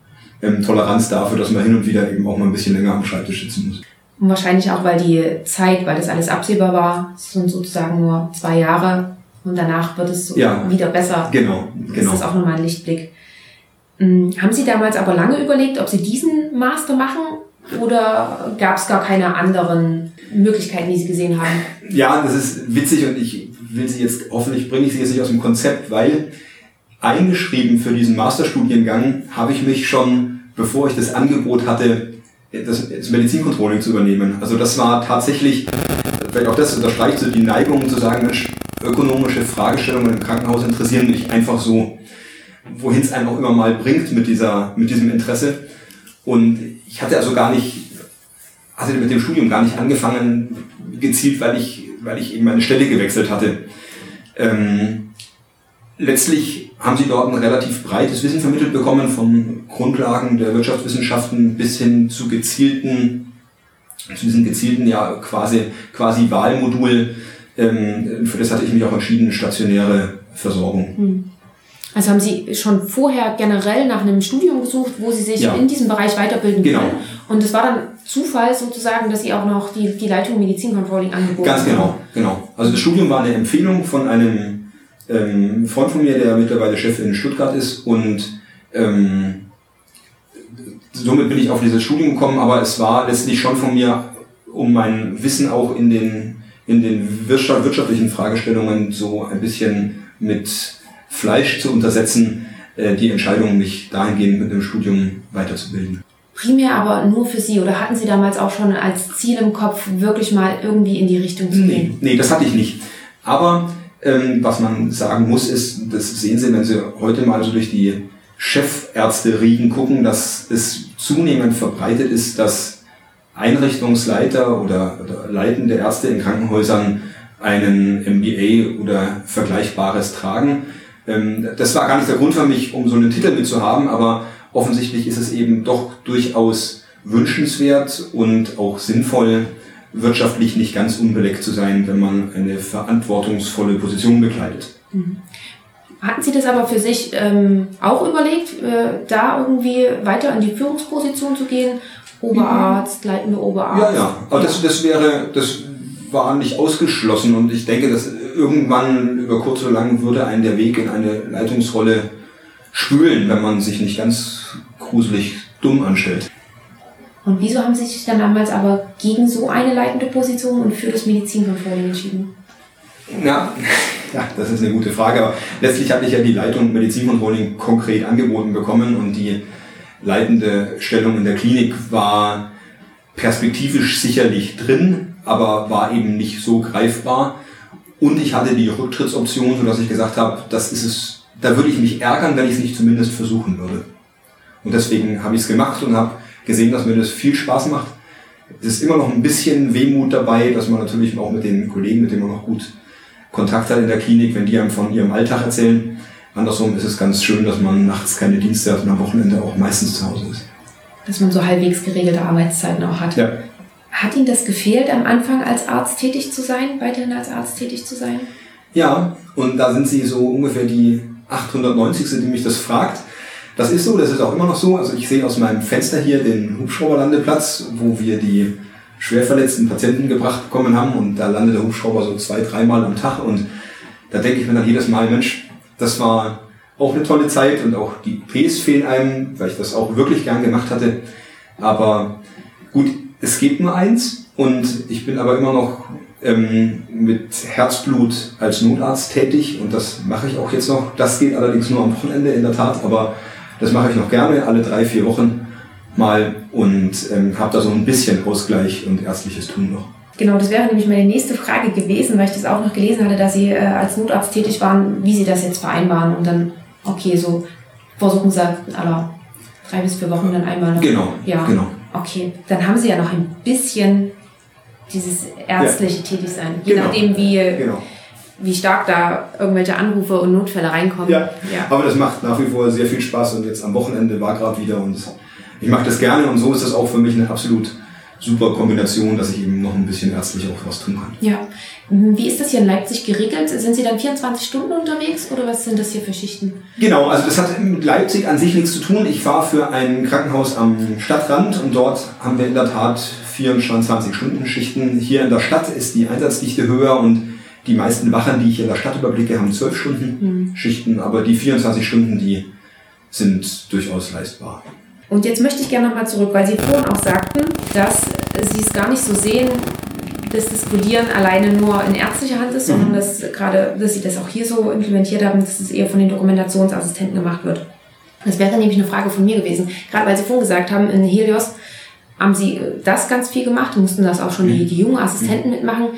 ähm, Toleranz dafür, dass man hin und wieder eben auch mal ein bisschen länger am Schreibtisch sitzen muss. Und wahrscheinlich auch, weil die Zeit, weil das alles absehbar war, sind sozusagen nur zwei Jahre und danach wird es so ja, wieder besser. Genau, genau. Das ist auch nochmal ein Lichtblick. Hm, haben Sie damals aber lange überlegt, ob Sie diesen Master machen oder gab es gar keine anderen Möglichkeiten, die Sie gesehen haben? Ja, das ist witzig und ich will Sie jetzt, hoffentlich bringe ich Sie jetzt nicht aus dem Konzept, weil eingeschrieben für diesen Masterstudiengang habe ich mich schon, bevor ich das Angebot hatte, das, Medizincontrolling zu übernehmen. Also das war tatsächlich, vielleicht auch das unterstreicht so die Neigung zu sagen, Mensch, ökonomische Fragestellungen im Krankenhaus interessieren mich einfach so, wohin es einem auch immer mal bringt mit dieser, mit diesem Interesse. Und ich hatte also gar nicht, hatte mit dem Studium gar nicht angefangen, gezielt, weil ich, weil ich eben meine Stelle gewechselt hatte. Ähm, letztlich haben sie dort ein relativ breites Wissen vermittelt bekommen, von Grundlagen der Wirtschaftswissenschaften bis hin zu gezielten, zu diesem gezielten, ja, quasi, quasi Wahlmodul. Ähm, für das hatte ich mich auch entschieden, stationäre Versorgung. Hm. Also haben Sie schon vorher generell nach einem Studium gesucht, wo Sie sich Ja. in diesem Bereich weiterbilden Genau. können? Und es war dann Zufall sozusagen, dass Sie auch noch die, die Leitung Medizincontrolling angeboten Ganz haben. genau, genau. Also das Studium war eine Empfehlung von einem ähm, Freund von mir, der mittlerweile Chef in Stuttgart ist und ähm, somit bin ich auf dieses Studium gekommen, aber es war letztlich schon von mir, um mein Wissen auch in den, in den wirtschaft, wirtschaftlichen Fragestellungen so ein bisschen mit Fleisch zu untersetzen, äh, die Entscheidung, mich dahingehend mit einem Studium weiterzubilden. Primär aber nur für Sie oder hatten Sie damals auch schon als Ziel im Kopf, wirklich mal irgendwie in die Richtung zu Nee, gehen? nee, das hatte ich nicht. Aber ähm, was man sagen muss, ist, das sehen Sie, wenn Sie heute mal so durch die Chefärzte-Riegen gucken, dass es zunehmend verbreitet ist, dass Einrichtungsleiter oder, oder leitende Ärzte in Krankenhäusern einen MBA oder Vergleichbares tragen. Ähm, das war gar nicht der Grund für mich, um so einen Titel mitzuhaben, aber offensichtlich ist es eben doch durchaus wünschenswert und auch sinnvoll, wirtschaftlich nicht ganz unbeleckt zu sein, wenn man eine verantwortungsvolle Position bekleidet. Hatten Sie das aber für sich ähm, auch überlegt, äh, da irgendwie weiter in die Führungsposition zu gehen? Oberarzt, leitender Oberarzt? Ja, ja, aber das, das wäre, das war nicht ausgeschlossen und ich denke, dass irgendwann über kurz oder lang würde einen der Weg in eine Leitungsrolle spülen, wenn man sich nicht ganz gruselig dumm anstellt. Und wieso haben Sie sich dann damals aber gegen so eine leitende Position und für das Medizincontrolling entschieden? Ja, [LAUGHS] ja, das ist eine gute Frage. Aber letztlich hatte ich ja die Leitung Medizincontrolling konkret angeboten bekommen und die leitende Stellung in der Klinik war perspektivisch sicherlich drin, aber war eben nicht so greifbar. Und ich hatte die Rücktrittsoption, sodass ich gesagt habe, das ist es, da würde ich mich ärgern, wenn ich es nicht zumindest versuchen würde. Und deswegen habe ich es gemacht und habe gesehen, dass mir das viel Spaß macht. Es ist immer noch ein bisschen Wehmut dabei, dass man natürlich auch mit den Kollegen, mit denen man noch gut Kontakt hat in der Klinik, wenn die einem von ihrem Alltag erzählen. Andersrum ist es ganz schön, dass man nachts keine Dienste hat und am Wochenende auch meistens zu Hause ist. Dass man so halbwegs geregelte Arbeitszeiten auch hat. Ja. Hat Ihnen das gefehlt, am Anfang als Arzt tätig zu sein, weiterhin als Arzt tätig zu sein? Ja, und da sind sie so ungefähr die 890. die mich das fragt. Das ist so, das ist auch immer noch so. Also ich sehe aus meinem Fenster hier den Hubschrauberlandeplatz, wo wir die schwer verletzten Patienten gebracht bekommen haben und da landet der Hubschrauber so zwei, dreimal am Tag und da denke ich mir dann jedes Mal, Mensch, das war auch eine tolle Zeit und auch die Ps fehlen einem, weil ich das auch wirklich gern gemacht hatte. Aber gut, es geht nur eins und ich bin aber immer noch ähm, mit Herzblut als Notarzt tätig und das mache ich auch jetzt noch. Das geht allerdings nur am Wochenende in der Tat, aber das mache ich noch gerne alle drei, vier Wochen mal und ähm, habe da so ein bisschen Ausgleich und ärztliches Tun noch. Genau, das wäre nämlich meine nächste Frage gewesen, weil ich das auch noch gelesen hatte, dass Sie äh, als Notarzt tätig waren, wie Sie das jetzt vereinbaren und dann, okay, so versuchen Sie aller drei bis vier Wochen dann einmal noch. Genau, Ja. genau. Okay, dann haben Sie ja noch ein bisschen dieses ärztliche Tätigsein, je Genau. nachdem, wie, Genau. Wie stark da irgendwelche Anrufe und Notfälle reinkommen. Ja. ja. Aber das macht nach wie vor sehr viel Spaß und jetzt am Wochenende war gerade wieder und ich mache das gerne und so ist das auch für mich eine absolut super Kombination, dass ich eben noch ein bisschen ärztlich auch was tun kann. Ja. Wie ist das hier in Leipzig geregelt? Sind Sie dann 24 Stunden unterwegs oder was sind das hier für Schichten? Genau, also das hat mit Leipzig an sich nichts zu tun. Ich fahre für ein Krankenhaus am Stadtrand und dort haben wir in der Tat 24-Stunden-Schichten. Hier in der Stadt ist die Einsatzdichte höher und die meisten Wachen, die ich in der Stadt überblicke, haben 12 Stunden Schichten, aber die 24 Stunden, die sind durchaus leistbar. Und jetzt möchte ich gerne nochmal zurück, weil Sie vorhin auch sagten, dass Sie es gar nicht so sehen, dass das Codieren alleine nur in ärztlicher Hand ist, sondern dass gerade, dass Sie das auch hier so implementiert haben, dass es eher von den Dokumentationsassistenten gemacht wird. Das wäre nämlich eine Frage von mir gewesen. Gerade weil Sie vorhin gesagt haben, in Helios haben Sie äh, das ganz viel gemacht, mussten das auch schon die, die jungen Assistenten mitmachen.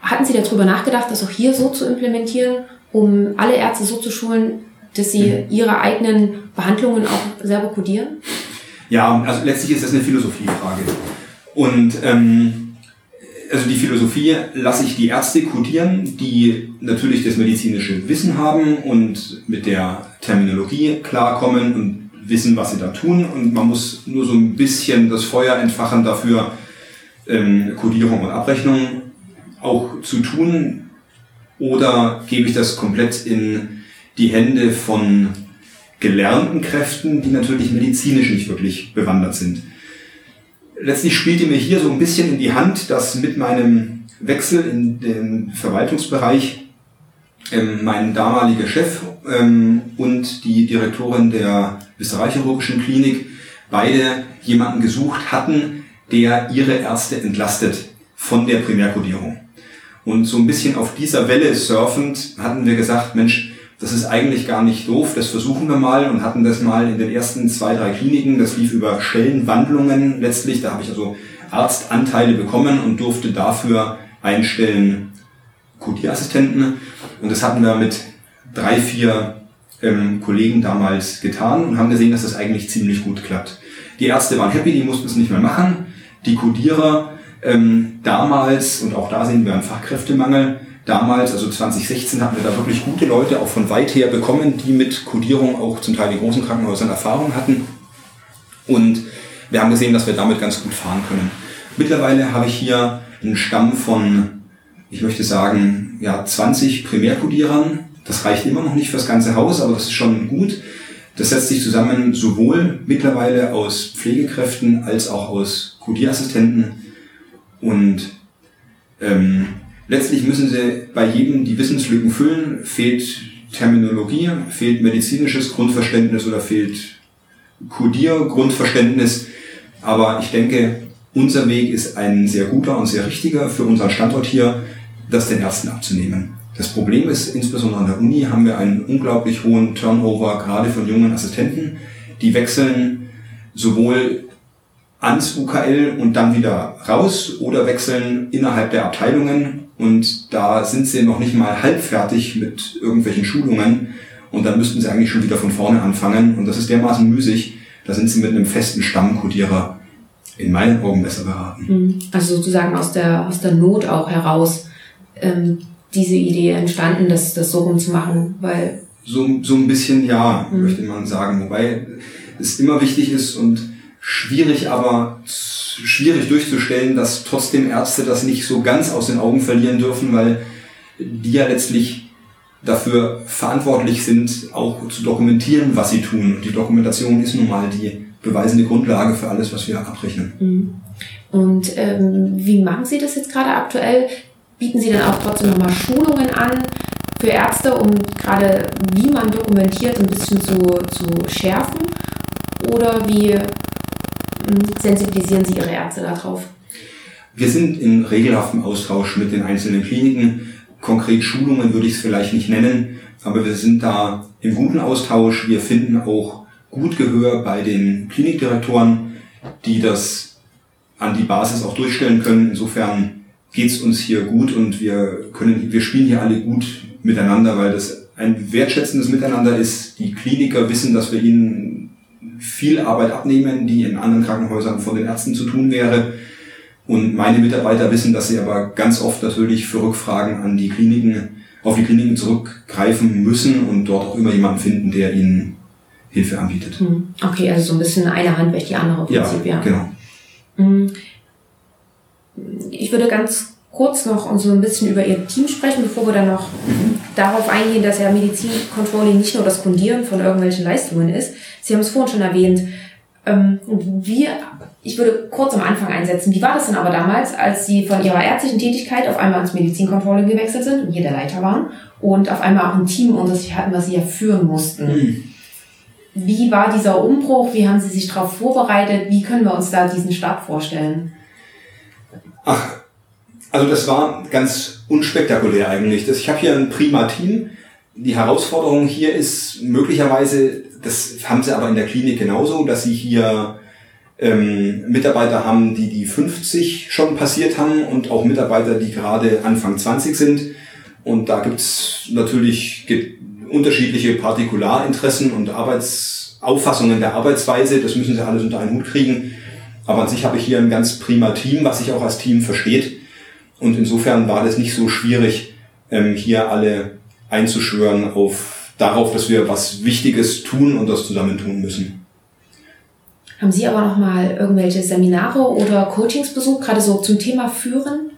Hatten Sie darüber nachgedacht, das auch hier so zu implementieren, um alle Ärzte so zu schulen, dass sie ihre eigenen Behandlungen auch selber kodieren? Ja, also letztlich ist das eine Philosophiefrage. Und ähm, also die Philosophie lasse ich die Ärzte kodieren, die natürlich das medizinische Wissen haben und mit der Terminologie klarkommen und wissen, was sie da tun. Und man muss nur so ein bisschen das Feuer entfachen dafür, ähm, Kodierung und Abrechnung auch zu tun. Oder gebe ich das komplett in die Hände von gelernten Kräften, die natürlich medizinisch nicht wirklich bewandert sind. Letztlich spielte mir hier so ein bisschen in die Hand, dass mit meinem Wechsel in den Verwaltungsbereich ähm, mein damaliger Chef ähm, und die Direktorin der Österreichchirurgischen Klinik beide jemanden gesucht hatten, der ihre Ärzte entlastet von der Primärkodierung. Und so ein bisschen auf dieser Welle surfend hatten wir gesagt, Mensch, das ist eigentlich gar nicht doof, das versuchen wir mal und hatten das mal in den ersten zwei, drei Kliniken, das lief über Stellenwandlungen letztlich, da habe ich also Arztanteile bekommen und durfte dafür einstellen Codieassistenten und das hatten wir mit drei, vier ähm, Kollegen damals getan und haben gesehen, dass das eigentlich ziemlich gut klappt. Die Ärzte waren happy, die mussten es nicht mehr machen. Die Codierer ähm, damals, und auch da sehen wir einen Fachkräftemangel, damals, also 2016, hatten wir da wirklich gute Leute auch von weit her bekommen, die mit Codierung auch zum Teil in großen Krankenhäusern Erfahrung hatten. Und wir haben gesehen, dass wir damit ganz gut fahren können. Mittlerweile habe ich hier einen Stamm von, ich möchte sagen, ja, 20 Primärkodierern. Das reicht immer noch nicht fürs ganze Haus, aber das ist schon gut. Das setzt sich zusammen sowohl mittlerweile aus Pflegekräften als auch aus Codierassistenten. Und ähm, Letztlich müssen sie bei jedem die Wissenslücken füllen. Fehlt Terminologie, fehlt medizinisches Grundverständnis oder fehlt Codier-Grundverständnis. Aber ich denke, unser Weg ist ein sehr guter und sehr richtiger für unseren Standort hier, das den Ärzten abzunehmen. Das Problem ist, insbesondere an der Uni haben wir einen unglaublich hohen Turnover, gerade von jungen Assistenten. Die wechseln sowohl ans UKL und dann wieder raus oder wechseln innerhalb der Abteilungen und da sind sie noch nicht mal halbfertig mit irgendwelchen Schulungen und dann müssten sie eigentlich schon wieder von vorne anfangen und das ist dermaßen müßig, da sind sie mit einem festen Stammkodierer in meinen Augen besser beraten. Mhm. Also sozusagen aus der, aus der Not auch heraus ähm, diese Idee entstanden, das, das so rumzumachen, weil... So, so ein bisschen ja, mhm. möchte man sagen, wobei es immer wichtig ist und schwierig, aber schwierig durchzustellen, dass trotzdem Ärzte das nicht so ganz aus den Augen verlieren dürfen, weil die ja letztlich dafür verantwortlich sind, auch zu dokumentieren, was sie tun. Und die Dokumentation ist nun mal die beweisende Grundlage für alles, was wir abrechnen. Mhm. Und ähm, wie machen Sie das jetzt gerade aktuell? Bieten Sie dann auch trotzdem nochmal Schulungen an für Ärzte, um gerade wie man dokumentiert ein bisschen zu, zu schärfen? Oder wie sensibilisieren Sie Ihre Ärzte darauf? Wir sind in regelhaftem Austausch mit den einzelnen Kliniken. Konkret Schulungen würde ich es vielleicht nicht nennen, aber wir sind da im guten Austausch. Wir finden auch gut Gehör bei den Klinikdirektoren, die das an die Basis auch durchstellen können. Insofern geht es uns hier gut und wir können, wir spielen hier alle gut miteinander, weil das ein wertschätzendes Miteinander ist. Die Kliniker wissen, dass wir ihnen viel Arbeit abnehmen, die in anderen Krankenhäusern von den Ärzten zu tun wäre. Und meine Mitarbeiter wissen, dass sie aber ganz oft natürlich für Rückfragen an die Kliniken, auf die Kliniken zurückgreifen müssen und dort auch immer jemanden finden, der ihnen Hilfe anbietet. Hm. Okay, also so ein bisschen eine Hand wäscht die andere Prinzip, ja. ja. Genau. Hm. Ich würde ganz kurz noch so ein bisschen über Ihr Team sprechen, bevor wir dann noch mhm. Darauf eingehen, dass ja Medizincontrolling nicht nur das Kundieren von irgendwelchen Leistungen ist. Sie haben es vorhin schon erwähnt. Ähm, wie, ich würde kurz am Anfang einsetzen. Wie war das denn aber damals, als Sie von Ihrer ärztlichen Tätigkeit auf einmal ins Medizincontrolling gewechselt sind und hier der Leiter waren und auf einmal auch ein Team unter sich hatten, was Sie ja führen mussten? Mhm. Wie war dieser Umbruch? Wie haben Sie sich darauf vorbereitet? Wie können wir uns da diesen Start vorstellen? Ach, also das war ganz unspektakulär eigentlich. ich habe hier ein prima Team. Die Herausforderung hier ist möglicherweise, das haben sie aber in der Klinik genauso, dass sie hier ähm, Mitarbeiter haben, die die 50 schon passiert haben und auch Mitarbeiter, die gerade Anfang 20 sind. Und da gibt's natürlich unterschiedliche Partikularinteressen und Arbeitsauffassungen der Arbeitsweise. Das müssen sie alles unter einen Hut kriegen. Aber an sich habe ich hier ein ganz prima Team, was sich auch als Team versteht. Und insofern war das nicht so schwierig, ähm, hier alle einzuschwören auf, darauf, dass wir was Wichtiges tun und das zusammen tun müssen. Haben Sie aber noch mal irgendwelche Seminare oder Coachings besucht, gerade so zum Thema Führen?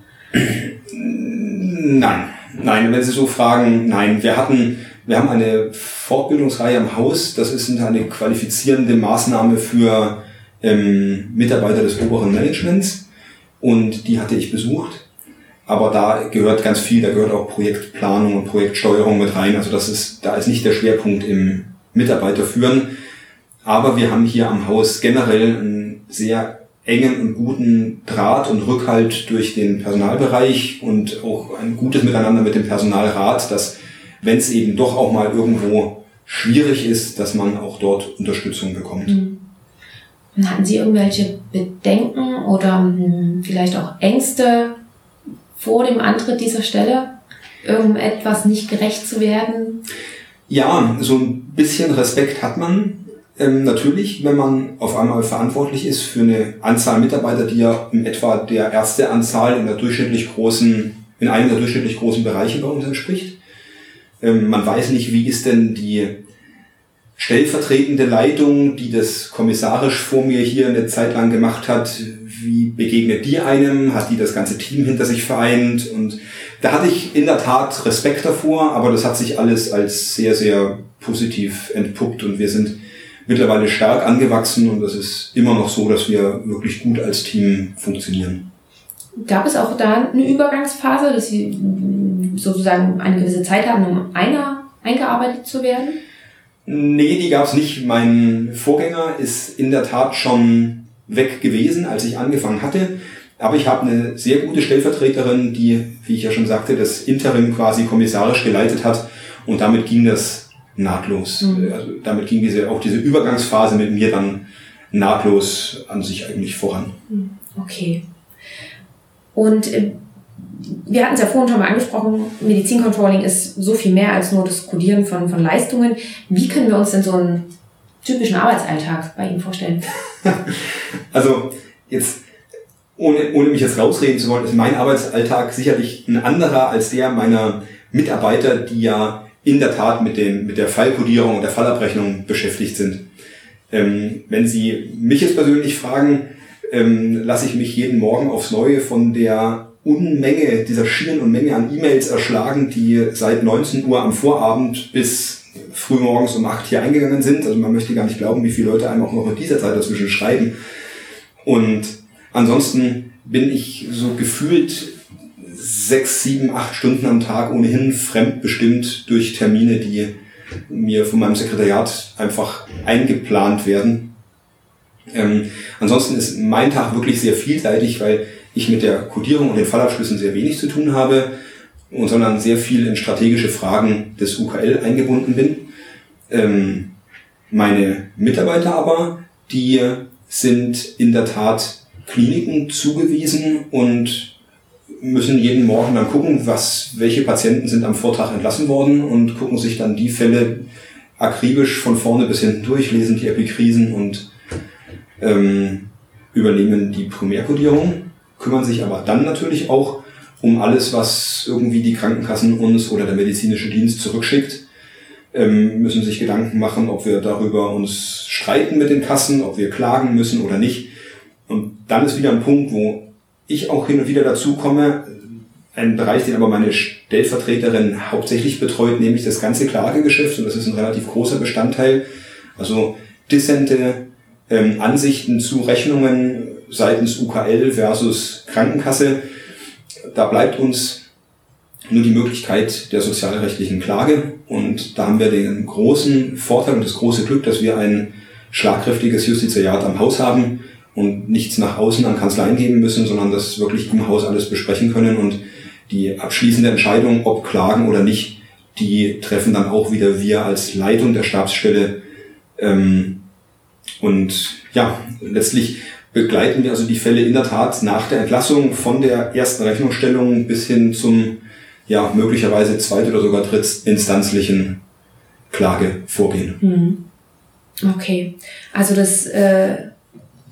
Nein, nein, wenn Sie so fragen, nein. Wir hatten wir haben eine Fortbildungsreihe am Haus. Das ist eine qualifizierende Maßnahme für ähm, Mitarbeiter des oberen Managements. Und die hatte ich besucht. Aber da gehört ganz viel, da gehört auch Projektplanung und Projektsteuerung mit rein. Also das ist, da ist nicht der Schwerpunkt im Mitarbeiterführen. Aber wir haben hier am Haus generell einen sehr engen und guten Draht und Rückhalt durch den Personalbereich und auch ein gutes Miteinander mit dem Personalrat, dass wenn es eben doch auch mal irgendwo schwierig ist, dass man auch dort Unterstützung bekommt. Mhm. Hatten Sie irgendwelche Bedenken oder hm, vielleicht auch Ängste vor dem Antritt dieser Stelle, irgendetwas nicht gerecht zu werden? Ja, so ein bisschen Respekt hat man. Ähm, natürlich, wenn man auf einmal verantwortlich ist für eine Anzahl Mitarbeiter, die ja in etwa der erste Anzahl in der durchschnittlich großen, in einem der durchschnittlich großen Bereiche bei uns entspricht. Ähm, man weiß nicht, wie ist denn die stellvertretende Leitung, die das kommissarisch vor mir hier eine Zeit lang gemacht hat, wie begegnet die einem? Hat die das ganze Team hinter sich vereint? Und da hatte ich in der Tat Respekt davor, aber das hat sich alles als sehr, sehr positiv entpuppt und wir sind mittlerweile stark angewachsen und das ist immer noch so, dass wir wirklich gut als Team funktionieren. Gab es auch da eine Übergangsphase, dass Sie sozusagen eine gewisse Zeit haben, um einer eingearbeitet zu werden? Nee, die gab es nicht. Mein Vorgänger ist in der Tat schon weg gewesen, als ich angefangen hatte. Aber ich habe eine sehr gute Stellvertreterin, die, wie ich ja schon sagte, das Interim quasi kommissarisch geleitet hat. Und damit ging das nahtlos. Mhm. Also damit ging diese, auch diese Übergangsphase mit mir dann nahtlos an sich eigentlich voran. Mhm. Okay. Und äh, wir hatten es ja vorhin schon mal angesprochen, Medizincontrolling ist so viel mehr als nur das Codieren von, von Leistungen. Wie können wir uns denn so einen typischen Arbeitsalltag bei Ihnen vorstellen? [LAUGHS] also jetzt, ohne, ohne mich jetzt rausreden zu wollen, ist mein Arbeitsalltag sicherlich ein anderer als der meiner Mitarbeiter, die ja in der Tat mit, dem, mit der Fallkodierung und der Fallabrechnung beschäftigt sind. Ähm, wenn Sie mich jetzt persönlich fragen, ähm, lasse ich mich jeden Morgen aufs Neue von der Unmenge, dieser schieren Unmenge an E-Mails erschlagen, die seit 19 Uhr am Vorabend bis frühmorgens um 8 hier eingegangen sind. Also man möchte gar nicht glauben, wie viele Leute einem auch noch in dieser Zeit dazwischen schreiben. Und ansonsten bin ich so gefühlt sechs, sieben, acht Stunden am Tag ohnehin fremdbestimmt durch Termine, die mir von meinem Sekretariat einfach eingeplant werden. Ähm, ansonsten ist mein Tag wirklich sehr vielseitig, weil ich mit der Codierung und den Fallabschlüssen sehr wenig zu tun habe, und sondern sehr viel in strategische Fragen des UKL eingebunden bin. Ähm, meine Mitarbeiter aber, die sind in der Tat Kliniken zugewiesen und müssen jeden Morgen dann gucken, was, welche Patienten sind am Vortag entlassen worden und gucken sich dann die Fälle akribisch von vorne bis hinten durch, lesen die Epikrisen und ähm, übernehmen die Primärkodierung, kümmern sich aber dann natürlich auch um alles, was irgendwie die Krankenkassen uns oder der medizinische Dienst zurückschickt. Ähm, müssen sich Gedanken machen, ob wir darüber uns streiten mit den Kassen, ob wir klagen müssen oder nicht. Und dann ist wieder ein Punkt, wo ich auch hin und wieder dazu komme, ein Bereich, den aber meine Stellvertreterin hauptsächlich betreut, nämlich das ganze Klagegeschäft. Und das ist ein relativ großer Bestandteil. Also dissente ähm, Ansichten zu Rechnungen seitens UKL versus Krankenkasse. Da bleibt uns nur die Möglichkeit der sozialrechtlichen Klage. Und da haben wir den großen Vorteil und das große Glück, dass wir ein schlagkräftiges Justizariat am Haus haben und nichts nach außen an Kanzleien geben müssen, sondern das wirklich im Haus alles besprechen können und die abschließende Entscheidung, ob klagen oder nicht, die treffen dann auch wieder wir als Leitung der Stabsstelle. Ähm, und ja, letztlich begleiten wir also die Fälle in der Tat nach der Entlassung von der ersten Rechnungsstellung bis hin zum ja möglicherweise zweit- oder sogar drittinstanzlichen Klagevorgehen. Hm. Okay, also das äh,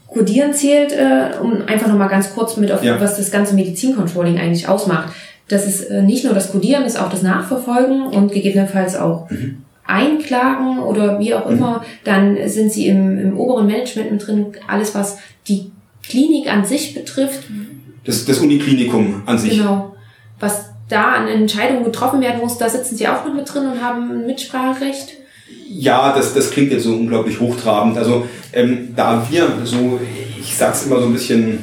Codieren zählt, äh, um einfach nochmal ganz kurz mit auf, ja. was das ganze Medizincontrolling eigentlich ausmacht. Das ist äh, nicht nur das Codieren, ist auch das Nachverfolgen und gegebenenfalls auch mhm. Einklagen oder wie auch mhm. immer. Dann sind sie im, im oberen Management mit drin. Alles, was die Klinik an sich betrifft. Das, das Uniklinikum an sich. Genau. Was da eine Entscheidung getroffen werden muss, da sitzen Sie auch noch mit drin und haben ein Mitspracherecht? Ja, das, das klingt jetzt so unglaublich hochtrabend. Also ähm, da wir so, ich sag's immer so ein bisschen,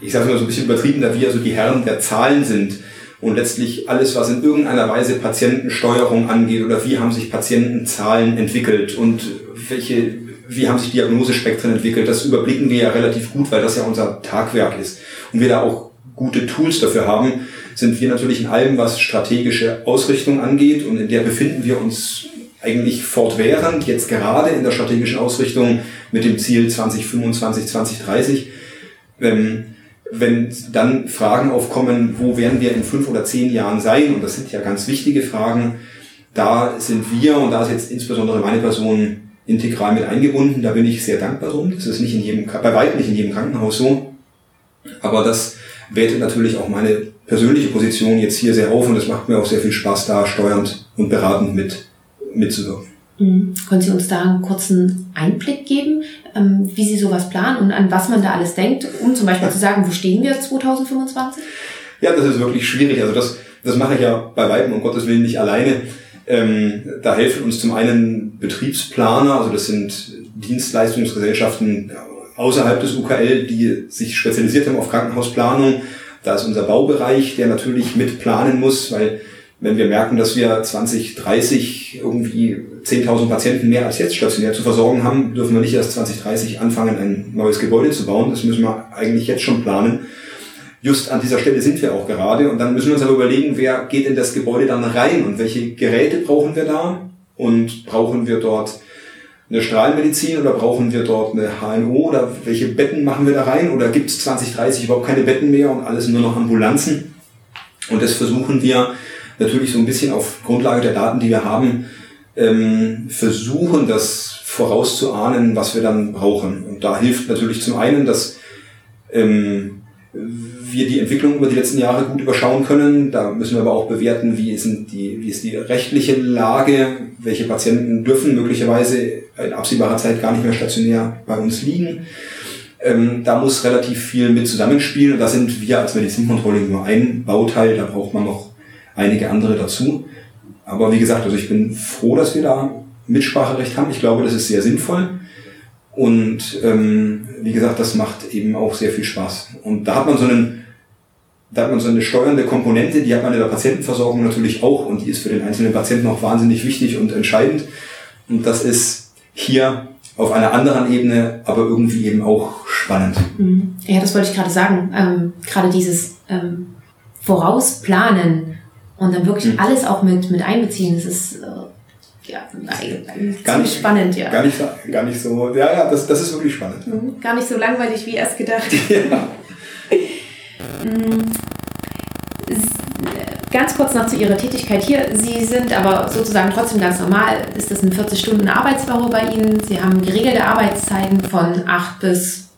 ich sag's immer so ein bisschen übertrieben, da wir so die Herren der Zahlen sind und letztlich alles, was in irgendeiner Weise Patientensteuerung angeht oder wie haben sich Patientenzahlen entwickelt und welche, wie haben sich Diagnosespektren entwickelt, das überblicken wir ja relativ gut, weil das ja unser Tagwerk ist und wir da auch gute Tools dafür haben, sind wir natürlich in allem, was strategische Ausrichtung angeht und in der befinden wir uns eigentlich fortwährend, jetzt gerade in der strategischen Ausrichtung mit dem Ziel 2025, 2030. Ähm, wenn dann Fragen aufkommen, wo werden wir in fünf oder zehn Jahren sein, und das sind ja ganz wichtige Fragen, da sind wir, und da ist jetzt insbesondere meine Person integral mit eingebunden, da bin ich sehr dankbar drum. Das ist nicht in jedem, bei weitem nicht in jedem Krankenhaus so. Aber das wertet natürlich auch meine persönliche Position jetzt hier sehr auf und es macht mir auch sehr viel Spaß, da steuernd und beratend mit mitzuwirken. Mhm. Können Sie uns da einen kurzen Einblick geben, ähm, wie Sie sowas planen und an was man da alles denkt, um zum Beispiel zu sagen, wo stehen wir 2025? Ja, das ist wirklich schwierig. Also das, das mache ich ja bei Weitem um Gottes Willen nicht alleine. Ähm, da helfen uns zum einen Betriebsplaner, also das sind Dienstleistungsgesellschaften außerhalb des UKL, die sich spezialisiert haben auf Krankenhausplanung. Da ist unser Baubereich, der natürlich mitplanen muss, weil wenn wir merken, dass wir 2030 irgendwie 10.000 Patienten mehr als jetzt stationär zu versorgen haben, dürfen wir nicht erst 2030 anfangen, ein neues Gebäude zu bauen. Das müssen wir eigentlich jetzt schon planen. Just an dieser Stelle sind wir auch gerade. Und dann müssen wir uns aber überlegen, wer geht in das Gebäude dann rein und welche Geräte brauchen wir da? Und brauchen wir dort eine Strahlenmedizin oder brauchen wir dort eine HNO oder welche Betten machen wir da rein? Oder gibt es 2030 überhaupt keine Betten mehr und alles nur noch Ambulanzen? Und das versuchen wir natürlich so ein bisschen auf Grundlage der Daten, die wir haben, ähm, versuchen, das vorauszuahnen, was wir dann brauchen. Und da hilft natürlich zum einen, dass ähm, wir die Entwicklung über die letzten Jahre gut überschauen können. Da müssen wir aber auch bewerten, wie ist, die, wie ist die rechtliche Lage, welche Patienten dürfen möglicherweise in absehbarer Zeit gar nicht mehr stationär bei uns liegen. Ähm, da muss relativ viel mit zusammenspielen und da sind wir als Medizincontrolling nur ein Bauteil, da braucht man noch einige andere dazu. Aber wie gesagt, also ich bin froh, dass wir da Mitspracherecht haben. Ich glaube, das ist sehr sinnvoll. Und ähm, wie gesagt, das macht eben auch sehr viel Spaß. Und da hat man so einen, da hat man so eine steuernde Komponente, die hat man in der Patientenversorgung natürlich auch und die ist für den einzelnen Patienten auch wahnsinnig wichtig und entscheidend. Und das ist hier auf einer anderen Ebene, aber irgendwie eben auch spannend. Mhm. Ja, das wollte ich gerade sagen. Ähm, gerade dieses ähm, Vorausplanen und dann wirklich mhm. alles auch mit, mit einbeziehen. Das ist äh, ja, gar nicht, spannend, ja. Gar nicht, gar nicht so, ja, ja, das, das ist wirklich spannend. Mhm. Gar nicht so langweilig wie erst gedacht. [LAUGHS] Ja. Ganz kurz noch zu Ihrer Tätigkeit hier. Sie sind aber sozusagen trotzdem ganz normal. Ist das eine 40-Stunden-Arbeitswoche bei Ihnen? Sie haben geregelte Arbeitszeiten von 8 bis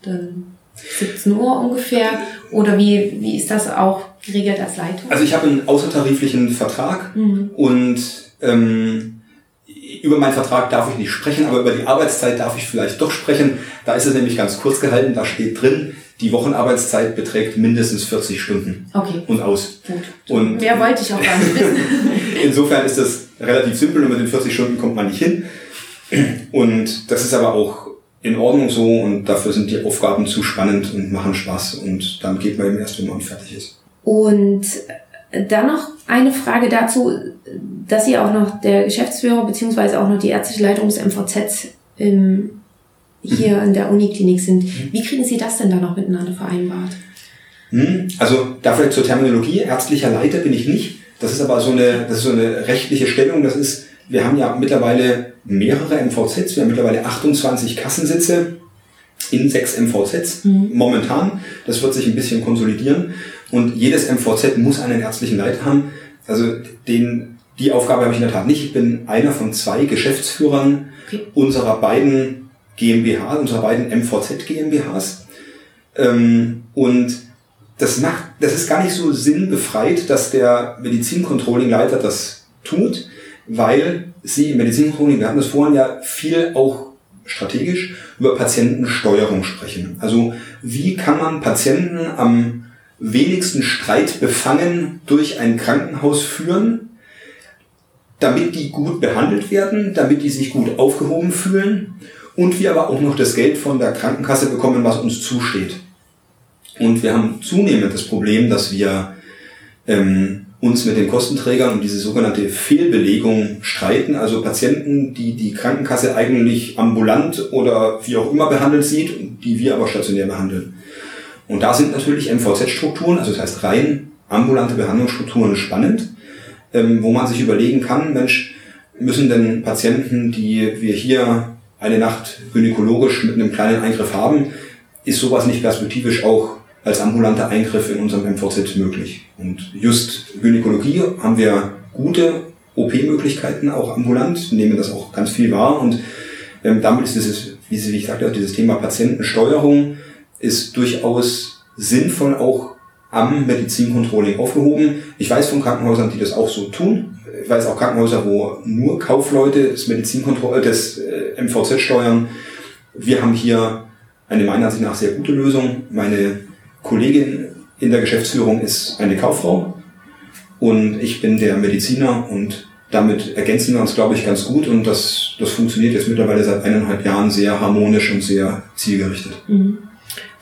17 Uhr ungefähr. Oder wie, wie ist das auch geregelt als Leitung? Also ich habe einen außertariflichen Vertrag mhm. und ähm, über meinen Vertrag darf ich nicht sprechen, aber über die Arbeitszeit darf ich vielleicht doch sprechen. Da ist es nämlich ganz kurz gehalten, da steht drin, die Wochenarbeitszeit beträgt mindestens 40 Stunden. Okay. Und aus. Gut. Und Mehr wollte ich auch gar nicht wissen. [LAUGHS] Insofern ist das relativ simpel und mit den 40 Stunden kommt man nicht hin. Und das ist aber auch in Ordnung so und dafür sind die Aufgaben zu spannend und machen Spaß und dann geht man eben erst, wenn man fertig ist. Und dann noch eine Frage dazu, dass Sie auch noch der Geschäftsführer beziehungsweise auch noch die ärztliche Leitung des MVZ im, hier in der Uniklinik sind. Wie kriegen Sie das denn da noch miteinander vereinbart? Hm, also dafür zur Terminologie, ärztlicher Leiter bin ich nicht. Das ist aber so eine, das ist so eine rechtliche Stellung. Das ist, wir haben ja mittlerweile mehrere MVZs, wir haben mittlerweile 28 Kassensitze in sechs MVZs mhm. momentan. Das wird sich ein bisschen konsolidieren. Und jedes MVZ muss einen ärztlichen Leiter haben. Also den, die Aufgabe habe ich in der Tat nicht. Ich bin einer von zwei Geschäftsführern okay. unserer beiden GmbH, unserer beiden MVZ GmbHs. Ähm, und das macht, das ist gar nicht so sinnbefreit, dass der Medizincontrolling-Leiter das tut, weil sie im Medizincontrolling, wir hatten das vorhin ja viel auch strategisch über Patientensteuerung sprechen. Also wie kann man Patienten am wenigsten Streit befangen durch ein Krankenhaus führen, damit die gut behandelt werden, damit die sich gut aufgehoben fühlen und wir aber auch noch das Geld von der Krankenkasse bekommen, was uns zusteht. Und wir haben zunehmend das Problem, dass wir ähm, uns mit den Kostenträgern um diese sogenannte Fehlbelegung streiten, also Patienten, die die Krankenkasse eigentlich ambulant oder wie auch immer behandelt sieht, die wir aber stationär behandeln. Und da sind natürlich MVZ-Strukturen, also das heißt rein ambulante Behandlungsstrukturen spannend, ähm, wo man sich überlegen kann, Mensch, müssen denn Patienten, die wir hier eine Nacht gynäkologisch mit einem kleinen Eingriff haben, ist sowas nicht perspektivisch auch als ambulanter Eingriff in unserem MVZ möglich. Und just Gynäkologie haben wir gute OP-Möglichkeiten auch ambulant, nehmen das auch ganz viel wahr und ähm, damit ist dieses, wie Sie, wie ich sagte, dieses Thema Patientensteuerung ist durchaus sinnvoll auch am Medizincontrolling aufgehoben. Ich weiß von Krankenhäusern, die das auch so tun. Ich weiß auch Krankenhäuser, wo nur Kaufleute das Medizinkontroll, das äh, MVZ steuern. Wir haben hier eine meiner Ansicht nach sehr gute Lösung. Meine Kollegin in der Geschäftsführung ist eine Kauffrau und ich bin der Mediziner und damit ergänzen wir uns, glaube ich, ganz gut und das, das funktioniert jetzt mittlerweile seit eineinhalb Jahren sehr harmonisch und sehr zielgerichtet. Mhm.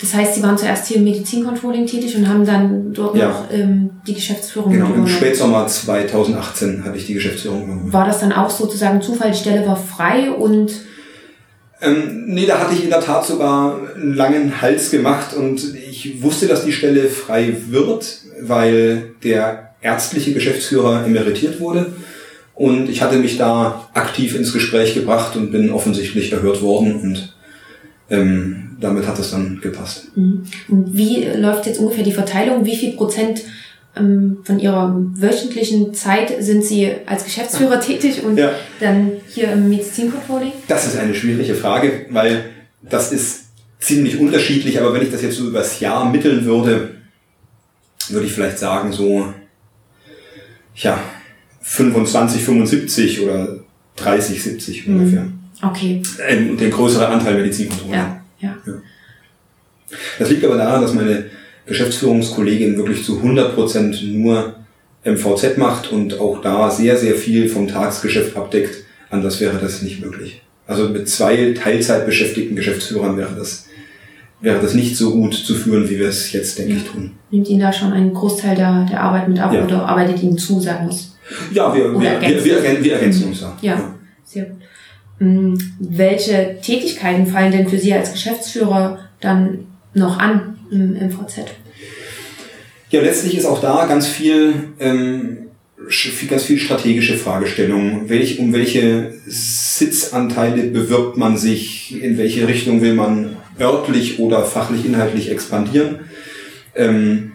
Das heißt, Sie waren zuerst hier im Medizincontrolling tätig und haben dann dort ja. noch ähm, die Geschäftsführung Genau, im Spätsommer 2018 hatte ich die Geschäftsführung übernommen. War das dann auch sozusagen Zufall, die Stelle war frei und ähm, nee, da hatte ich in der Tat sogar einen langen Hals gemacht und ich wusste, dass die Stelle frei wird, weil der ärztliche Geschäftsführer emeritiert wurde. Und ich hatte mich da aktiv ins Gespräch gebracht und bin offensichtlich erhört worden und ähm, damit hat es dann gepasst. Mhm. Und wie läuft jetzt ungefähr die Verteilung? Wie viel Prozent ähm, von ihrer wöchentlichen Zeit sind Sie als Geschäftsführer tätig und ja. dann hier im Medizincontrolling? Das ist eine schwierige Frage, weil das ist ziemlich unterschiedlich, aber wenn ich das jetzt so übers Jahr mitteln würde, würde ich vielleicht sagen so, ja, 25, 75 oder 30, 70 mhm. ungefähr. Okay. Und der größere Anteil Medizincontrolling. Ja, ja. ja. Das liegt aber daran, dass meine Geschäftsführungskollegin wirklich zu 100% nur MVZ macht und auch da sehr, sehr viel vom Tagesgeschäft abdeckt. Anders wäre das nicht möglich. Also mit zwei Teilzeit beschäftigten Geschäftsführern wäre das, wäre das nicht so gut zu führen, wie wir es jetzt, denke ich, tun. Nimmt Ihnen da schon einen Großteil der, der Arbeit mit ab ja. oder arbeitet Ihnen zu, sagen wir Ja, wir, wir, wir, wir, wir ergänzen uns da. Ja, welche Tätigkeiten fallen denn für Sie als Geschäftsführer dann noch an? im MVZ? Ja, letztlich ist auch da ganz viel, ähm, ganz viel strategische Fragestellungen. Welch, um welche Sitzanteile bewirbt man sich? In welche Richtung will man örtlich oder fachlich inhaltlich expandieren? Ähm,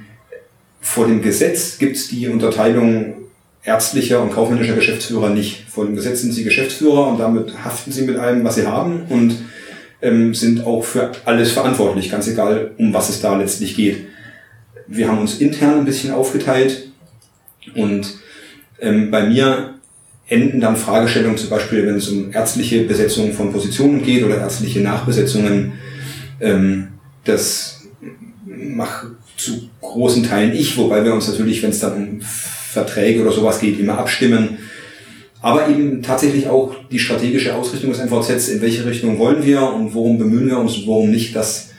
vor dem Gesetz gibt es die Unterteilung ärztlicher und kaufmännischer Geschäftsführer nicht. Vor dem Gesetz sind sie Geschäftsführer und damit haften sie mit allem, was sie haben und ähm, sind auch für alles verantwortlich, ganz egal, um was es da letztlich geht. Wir haben uns intern ein bisschen aufgeteilt und ähm, bei mir enden dann Fragestellungen zum Beispiel, wenn es um ärztliche Besetzungen von Positionen geht oder ärztliche Nachbesetzungen. Ähm, das mache zu großen Teilen ich, wobei wir uns natürlich, wenn es dann um Verträge oder sowas geht, immer abstimmen aber eben tatsächlich auch die strategische Ausrichtung des MVZs, in welche Richtung wollen wir und worum bemühen wir uns und worum nicht, das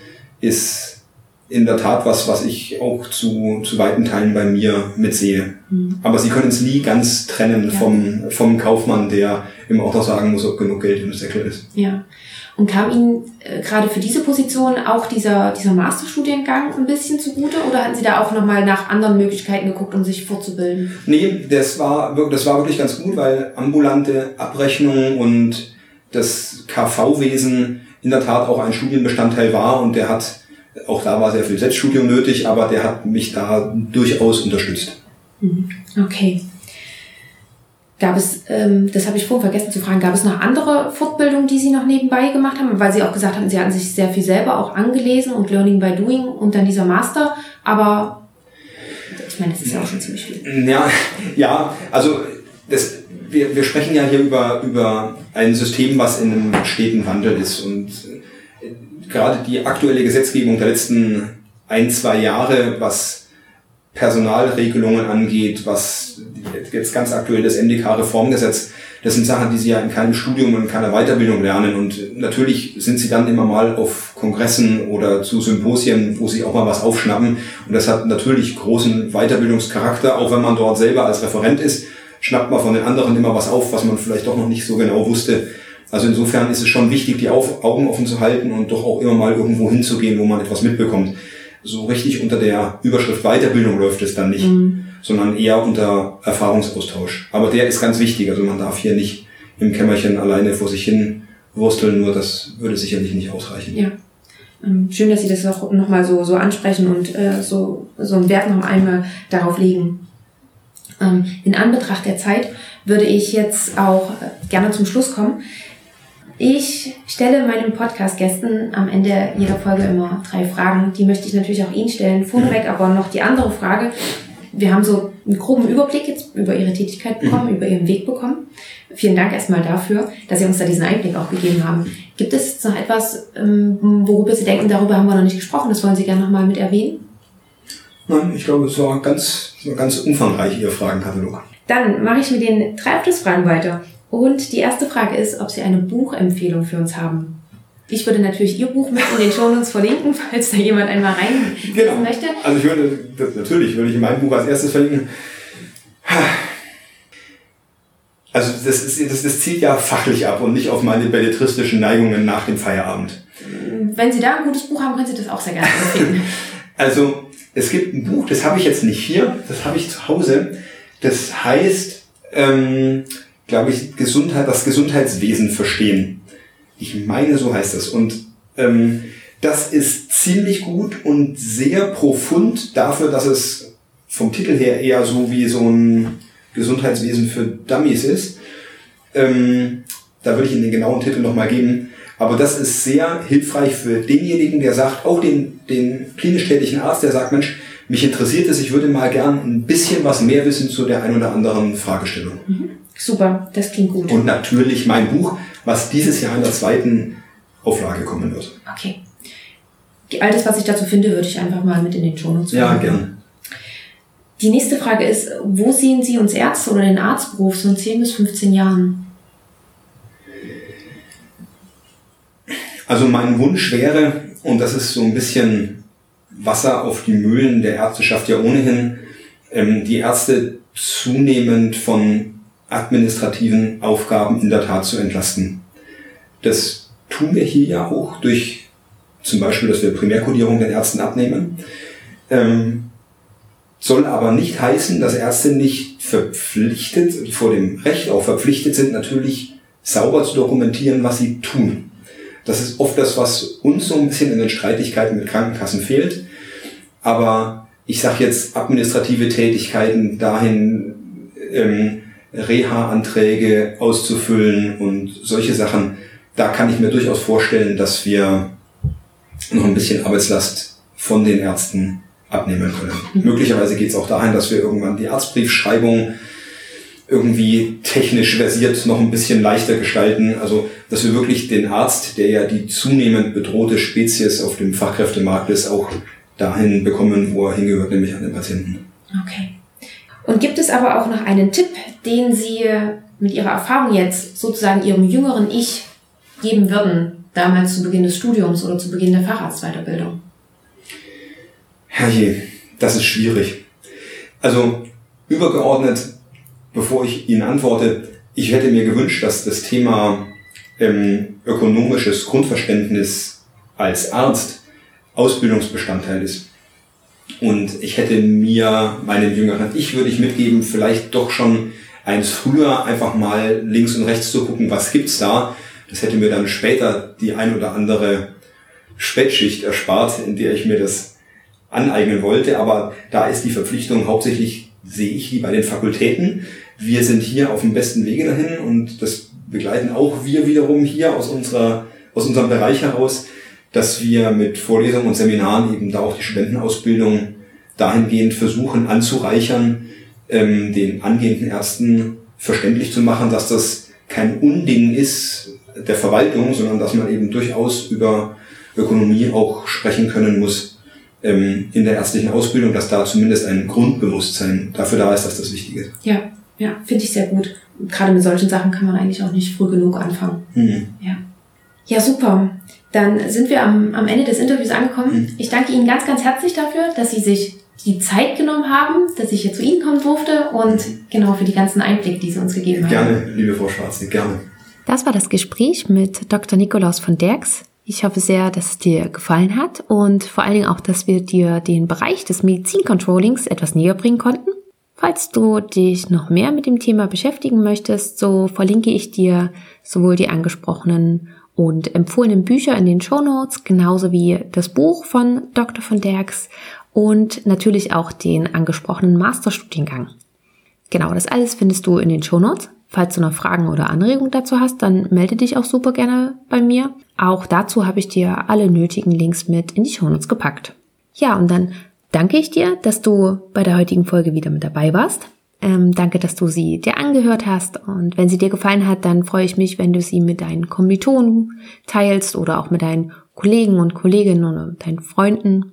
ist in der Tat was, was ich auch zu, zu weiten Teilen bei mir mitsehe. Mhm. Aber Sie können es nie ganz trennen ja. vom, vom Kaufmann, der im Auto sagen muss, ob genug Geld im Säckel ist. Ja. Und kam Ihnen äh, gerade für diese Position auch dieser, dieser Masterstudiengang ein bisschen zugute oder hatten Sie da auch nochmal nach anderen Möglichkeiten geguckt, um sich fortzubilden? Nee, das war, das war wirklich ganz gut, weil ambulante Abrechnung und das KV-Wesen in der Tat auch ein Studienbestandteil war und der hat, auch da war sehr viel Selbststudium nötig, aber der hat mich da durchaus unterstützt. Mhm. Okay. Gab es, ähm, das habe ich vorhin vergessen zu fragen, gab es noch andere Fortbildungen, die Sie noch nebenbei gemacht haben? Weil Sie auch gesagt haben, Sie hatten sich sehr viel selber auch angelesen und Learning by Doing und dann dieser Master. Aber ich meine, das ist ja auch schon ziemlich viel. Ja, ja also das, wir, wir sprechen ja hier über, über ein System, was in einem steten Wandel ist. Und äh, gerade die aktuelle Gesetzgebung der letzten ein, zwei Jahre, was Personalregelungen angeht, was jetzt ganz aktuell das MDK-Reformgesetz, das sind Sachen, die sie ja in keinem Studium und in keiner Weiterbildung lernen. Und natürlich sind sie dann immer mal auf Kongressen oder zu Symposien, wo sie auch mal was aufschnappen. Und das hat natürlich großen Weiterbildungscharakter, auch wenn man dort selber als Referent ist, schnappt man von den anderen immer was auf, was man vielleicht doch noch nicht so genau wusste. Also insofern ist es schon wichtig, die Augen offen zu halten und doch auch immer mal irgendwo hinzugehen, wo man etwas mitbekommt so richtig unter der Überschrift Weiterbildung läuft es dann nicht, mhm. sondern eher unter Erfahrungsaustausch. Aber der ist ganz wichtig. Also man darf hier nicht im Kämmerchen alleine vor sich hin wursteln, nur das würde sicherlich nicht ausreichen. Ja. Ähm, schön, dass Sie das auch nochmal so, so ansprechen und äh, so, so einen Wert noch einmal darauf legen. Ähm, in Anbetracht der Zeit würde ich jetzt auch äh, gerne zum Schluss kommen. Ich stelle meinen Podcast-Gästen am Ende jeder Folge immer drei Fragen. Die möchte ich natürlich auch Ihnen stellen. Vorneweg aber noch die andere Frage. Wir haben so einen groben Überblick jetzt über Ihre Tätigkeit bekommen, über Ihren Weg bekommen. Vielen Dank erstmal dafür, dass Sie uns da diesen Einblick auch gegeben haben. Gibt es noch etwas, ähm, worüber Sie denken, darüber haben wir noch nicht gesprochen, das wollen Sie gerne nochmal mit erwähnen? Nein, ich glaube, es war ganz, ganz umfangreich, Ihr Fragenkatalog. Dann mache ich mit den drei Abschlussfragen weiter. Und die erste Frage ist, ob Sie eine Buchempfehlung für uns haben. Ich würde natürlich Ihr Buch mit in den Shownotes verlinken, [LAUGHS] falls da jemand einmal rein genau. möchte. Also ich würde, natürlich würde ich mein Buch als erstes verlinken. Also das, ist, das, das zielt ja fachlich ab und nicht auf meine belletristischen Neigungen nach dem Feierabend. Wenn Sie da ein gutes Buch haben, können Sie das auch sehr gerne empfehlen. [LAUGHS] also es gibt ein Buch, das habe ich jetzt nicht hier, das habe ich zu Hause. Das heißt ähm, glaube ich, Gesundheit, das Gesundheitswesen verstehen. Ich meine, so heißt das. Und ähm, das ist ziemlich gut und sehr profund dafür, dass es vom Titel her eher so wie so ein Gesundheitswesen für Dummies ist. Ähm, da würde ich Ihnen den genauen Titel nochmal geben. Aber das ist sehr hilfreich für denjenigen, der sagt, auch den, den klinisch tätigen Arzt, der sagt, Mensch, mich interessiert es, ich würde mal gern ein bisschen was mehr wissen zu der ein oder anderen Fragestellung. Mhm. Super, das klingt gut. Und natürlich mein Buch, was dieses Jahr in der zweiten Auflage kommen wird. Okay. Alles, was ich dazu finde, würde ich einfach mal mit in den Show Notes Ja, gern. Die nächste Frage ist, wo sehen Sie uns Ärzte oder den Arztberuf so in 10 bis 15 Jahren? Also mein Wunsch wäre, und das ist so ein bisschen Wasser auf die Mühlen der Ärzteschaft ja ohnehin, ähm, die Ärzte zunehmend von administrativen Aufgaben in der Tat zu entlasten. Das tun wir hier ja auch durch zum Beispiel, dass wir Primärkodierung den Ärzten abnehmen. Ähm, soll aber nicht heißen, dass Ärzte nicht verpflichtet, vor dem Recht auch verpflichtet sind, natürlich sauber zu dokumentieren, was sie tun. Das ist oft das, was uns so ein bisschen in den Streitigkeiten mit Krankenkassen fehlt. Aber ich sage jetzt administrative Tätigkeiten dahin, ähm, Reha-Anträge auszufüllen und solche Sachen, da kann ich mir durchaus vorstellen, dass wir noch ein bisschen Arbeitslast von den Ärzten abnehmen können. Mhm. [LAUGHS] Möglicherweise geht es auch dahin, dass wir irgendwann die Arztbriefschreibung irgendwie technisch versiert noch ein bisschen leichter gestalten. Also, dass wir wirklich den Arzt, der ja die zunehmend bedrohte Spezies auf dem Fachkräftemarkt ist, auch dahin bekommen, wo er hingehört, nämlich an den Patienten. Okay. Und gibt es aber auch noch einen Tipp, den Sie mit Ihrer Erfahrung jetzt sozusagen Ihrem jüngeren Ich geben würden, damals zu Beginn des Studiums oder zu Beginn der Facharztweiterbildung? Herrje, das ist schwierig. Also übergeordnet, bevor ich Ihnen antworte, ich hätte mir gewünscht, dass das Thema ähm, ökonomisches Grundverständnis als Arzt Ausbildungsbestandteil ist. Und ich hätte mir meinen jüngeren Ich würde ich mitgeben, vielleicht doch schon eins früher einfach mal links und rechts zu gucken, was gibt's da. Das hätte mir dann später die ein oder andere Spätschicht erspart, in der ich mir das aneignen wollte. Aber da ist die Verpflichtung hauptsächlich, sehe ich, wie bei den Fakultäten. Wir sind hier auf dem besten Wege dahin und das begleiten auch wir wiederum hier aus unserer, aus unserem Bereich heraus, dass wir mit Vorlesungen und Seminaren eben da auch die Studentenausbildung dahingehend versuchen anzureichern, ähm, den angehenden Ärzten verständlich zu machen, dass das kein Unding ist der Verwaltung, sondern dass man eben durchaus über Ökonomie auch sprechen können muss. ähm, in der ärztlichen Ausbildung, dass da zumindest ein Grundbewusstsein dafür da ist, dass das wichtig ist. Ja, ja, finde ich sehr gut. Gerade mit solchen Sachen kann man eigentlich auch nicht früh genug anfangen. Mhm. Ja. Ja, super. Dann sind wir am, am Ende des Interviews angekommen. Mhm. Ich danke Ihnen ganz, ganz herzlich dafür, dass Sie sich die Zeit genommen haben, dass ich hier zu Ihnen kommen durfte und genau für die ganzen Einblicke, die Sie uns gegeben haben. Gerne, liebe Frau Schwarze, gerne. Das war das Gespräch mit Dr. Nikolaus von Derks. Ich hoffe sehr, dass es dir gefallen hat und vor allen Dingen auch, dass wir dir den Bereich des Medizincontrollings etwas näher bringen konnten. Falls du dich noch mehr mit dem Thema beschäftigen möchtest, so verlinke ich dir sowohl die angesprochenen und empfohlenen Bücher in den Show Notes, genauso wie das Buch von Dr. von Derks und natürlich auch den angesprochenen Masterstudiengang. Genau, das alles findest du in den Show Notes. Falls du noch Fragen oder Anregungen dazu hast, dann melde dich auch super gerne bei mir. Auch dazu habe ich dir alle nötigen Links mit in die Show Notes gepackt. Ja, und dann danke ich dir, dass du bei der heutigen Folge wieder mit dabei warst. Ähm, danke, dass du sie dir angehört hast. Und wenn sie dir gefallen hat, dann freue ich mich, wenn du sie mit deinen Kommilitonen teilst oder auch mit deinen Kollegen und Kolleginnen oder deinen Freunden.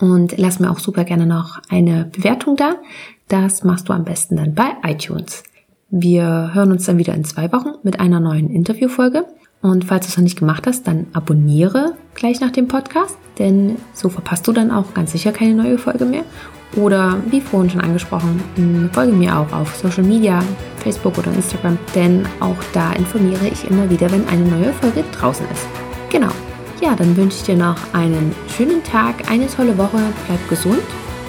Und lass mir auch super gerne noch eine Bewertung da. Das machst du am besten dann bei iTunes. Wir hören uns dann wieder in zwei Wochen mit einer neuen Interviewfolge. Und falls du es noch nicht gemacht hast, dann abonniere gleich nach dem Podcast, denn so verpasst du dann auch ganz sicher keine neue Folge mehr. Oder wie vorhin schon angesprochen, folge mir auch auf Social Media, Facebook oder Instagram, denn auch da informiere ich immer wieder, wenn eine neue Folge draußen ist. Genau. Ja, dann wünsche ich dir noch einen schönen Tag, eine tolle Woche, bleib gesund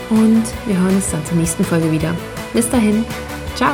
und wir hören uns dann zur nächsten Folge wieder. Bis dahin, ciao!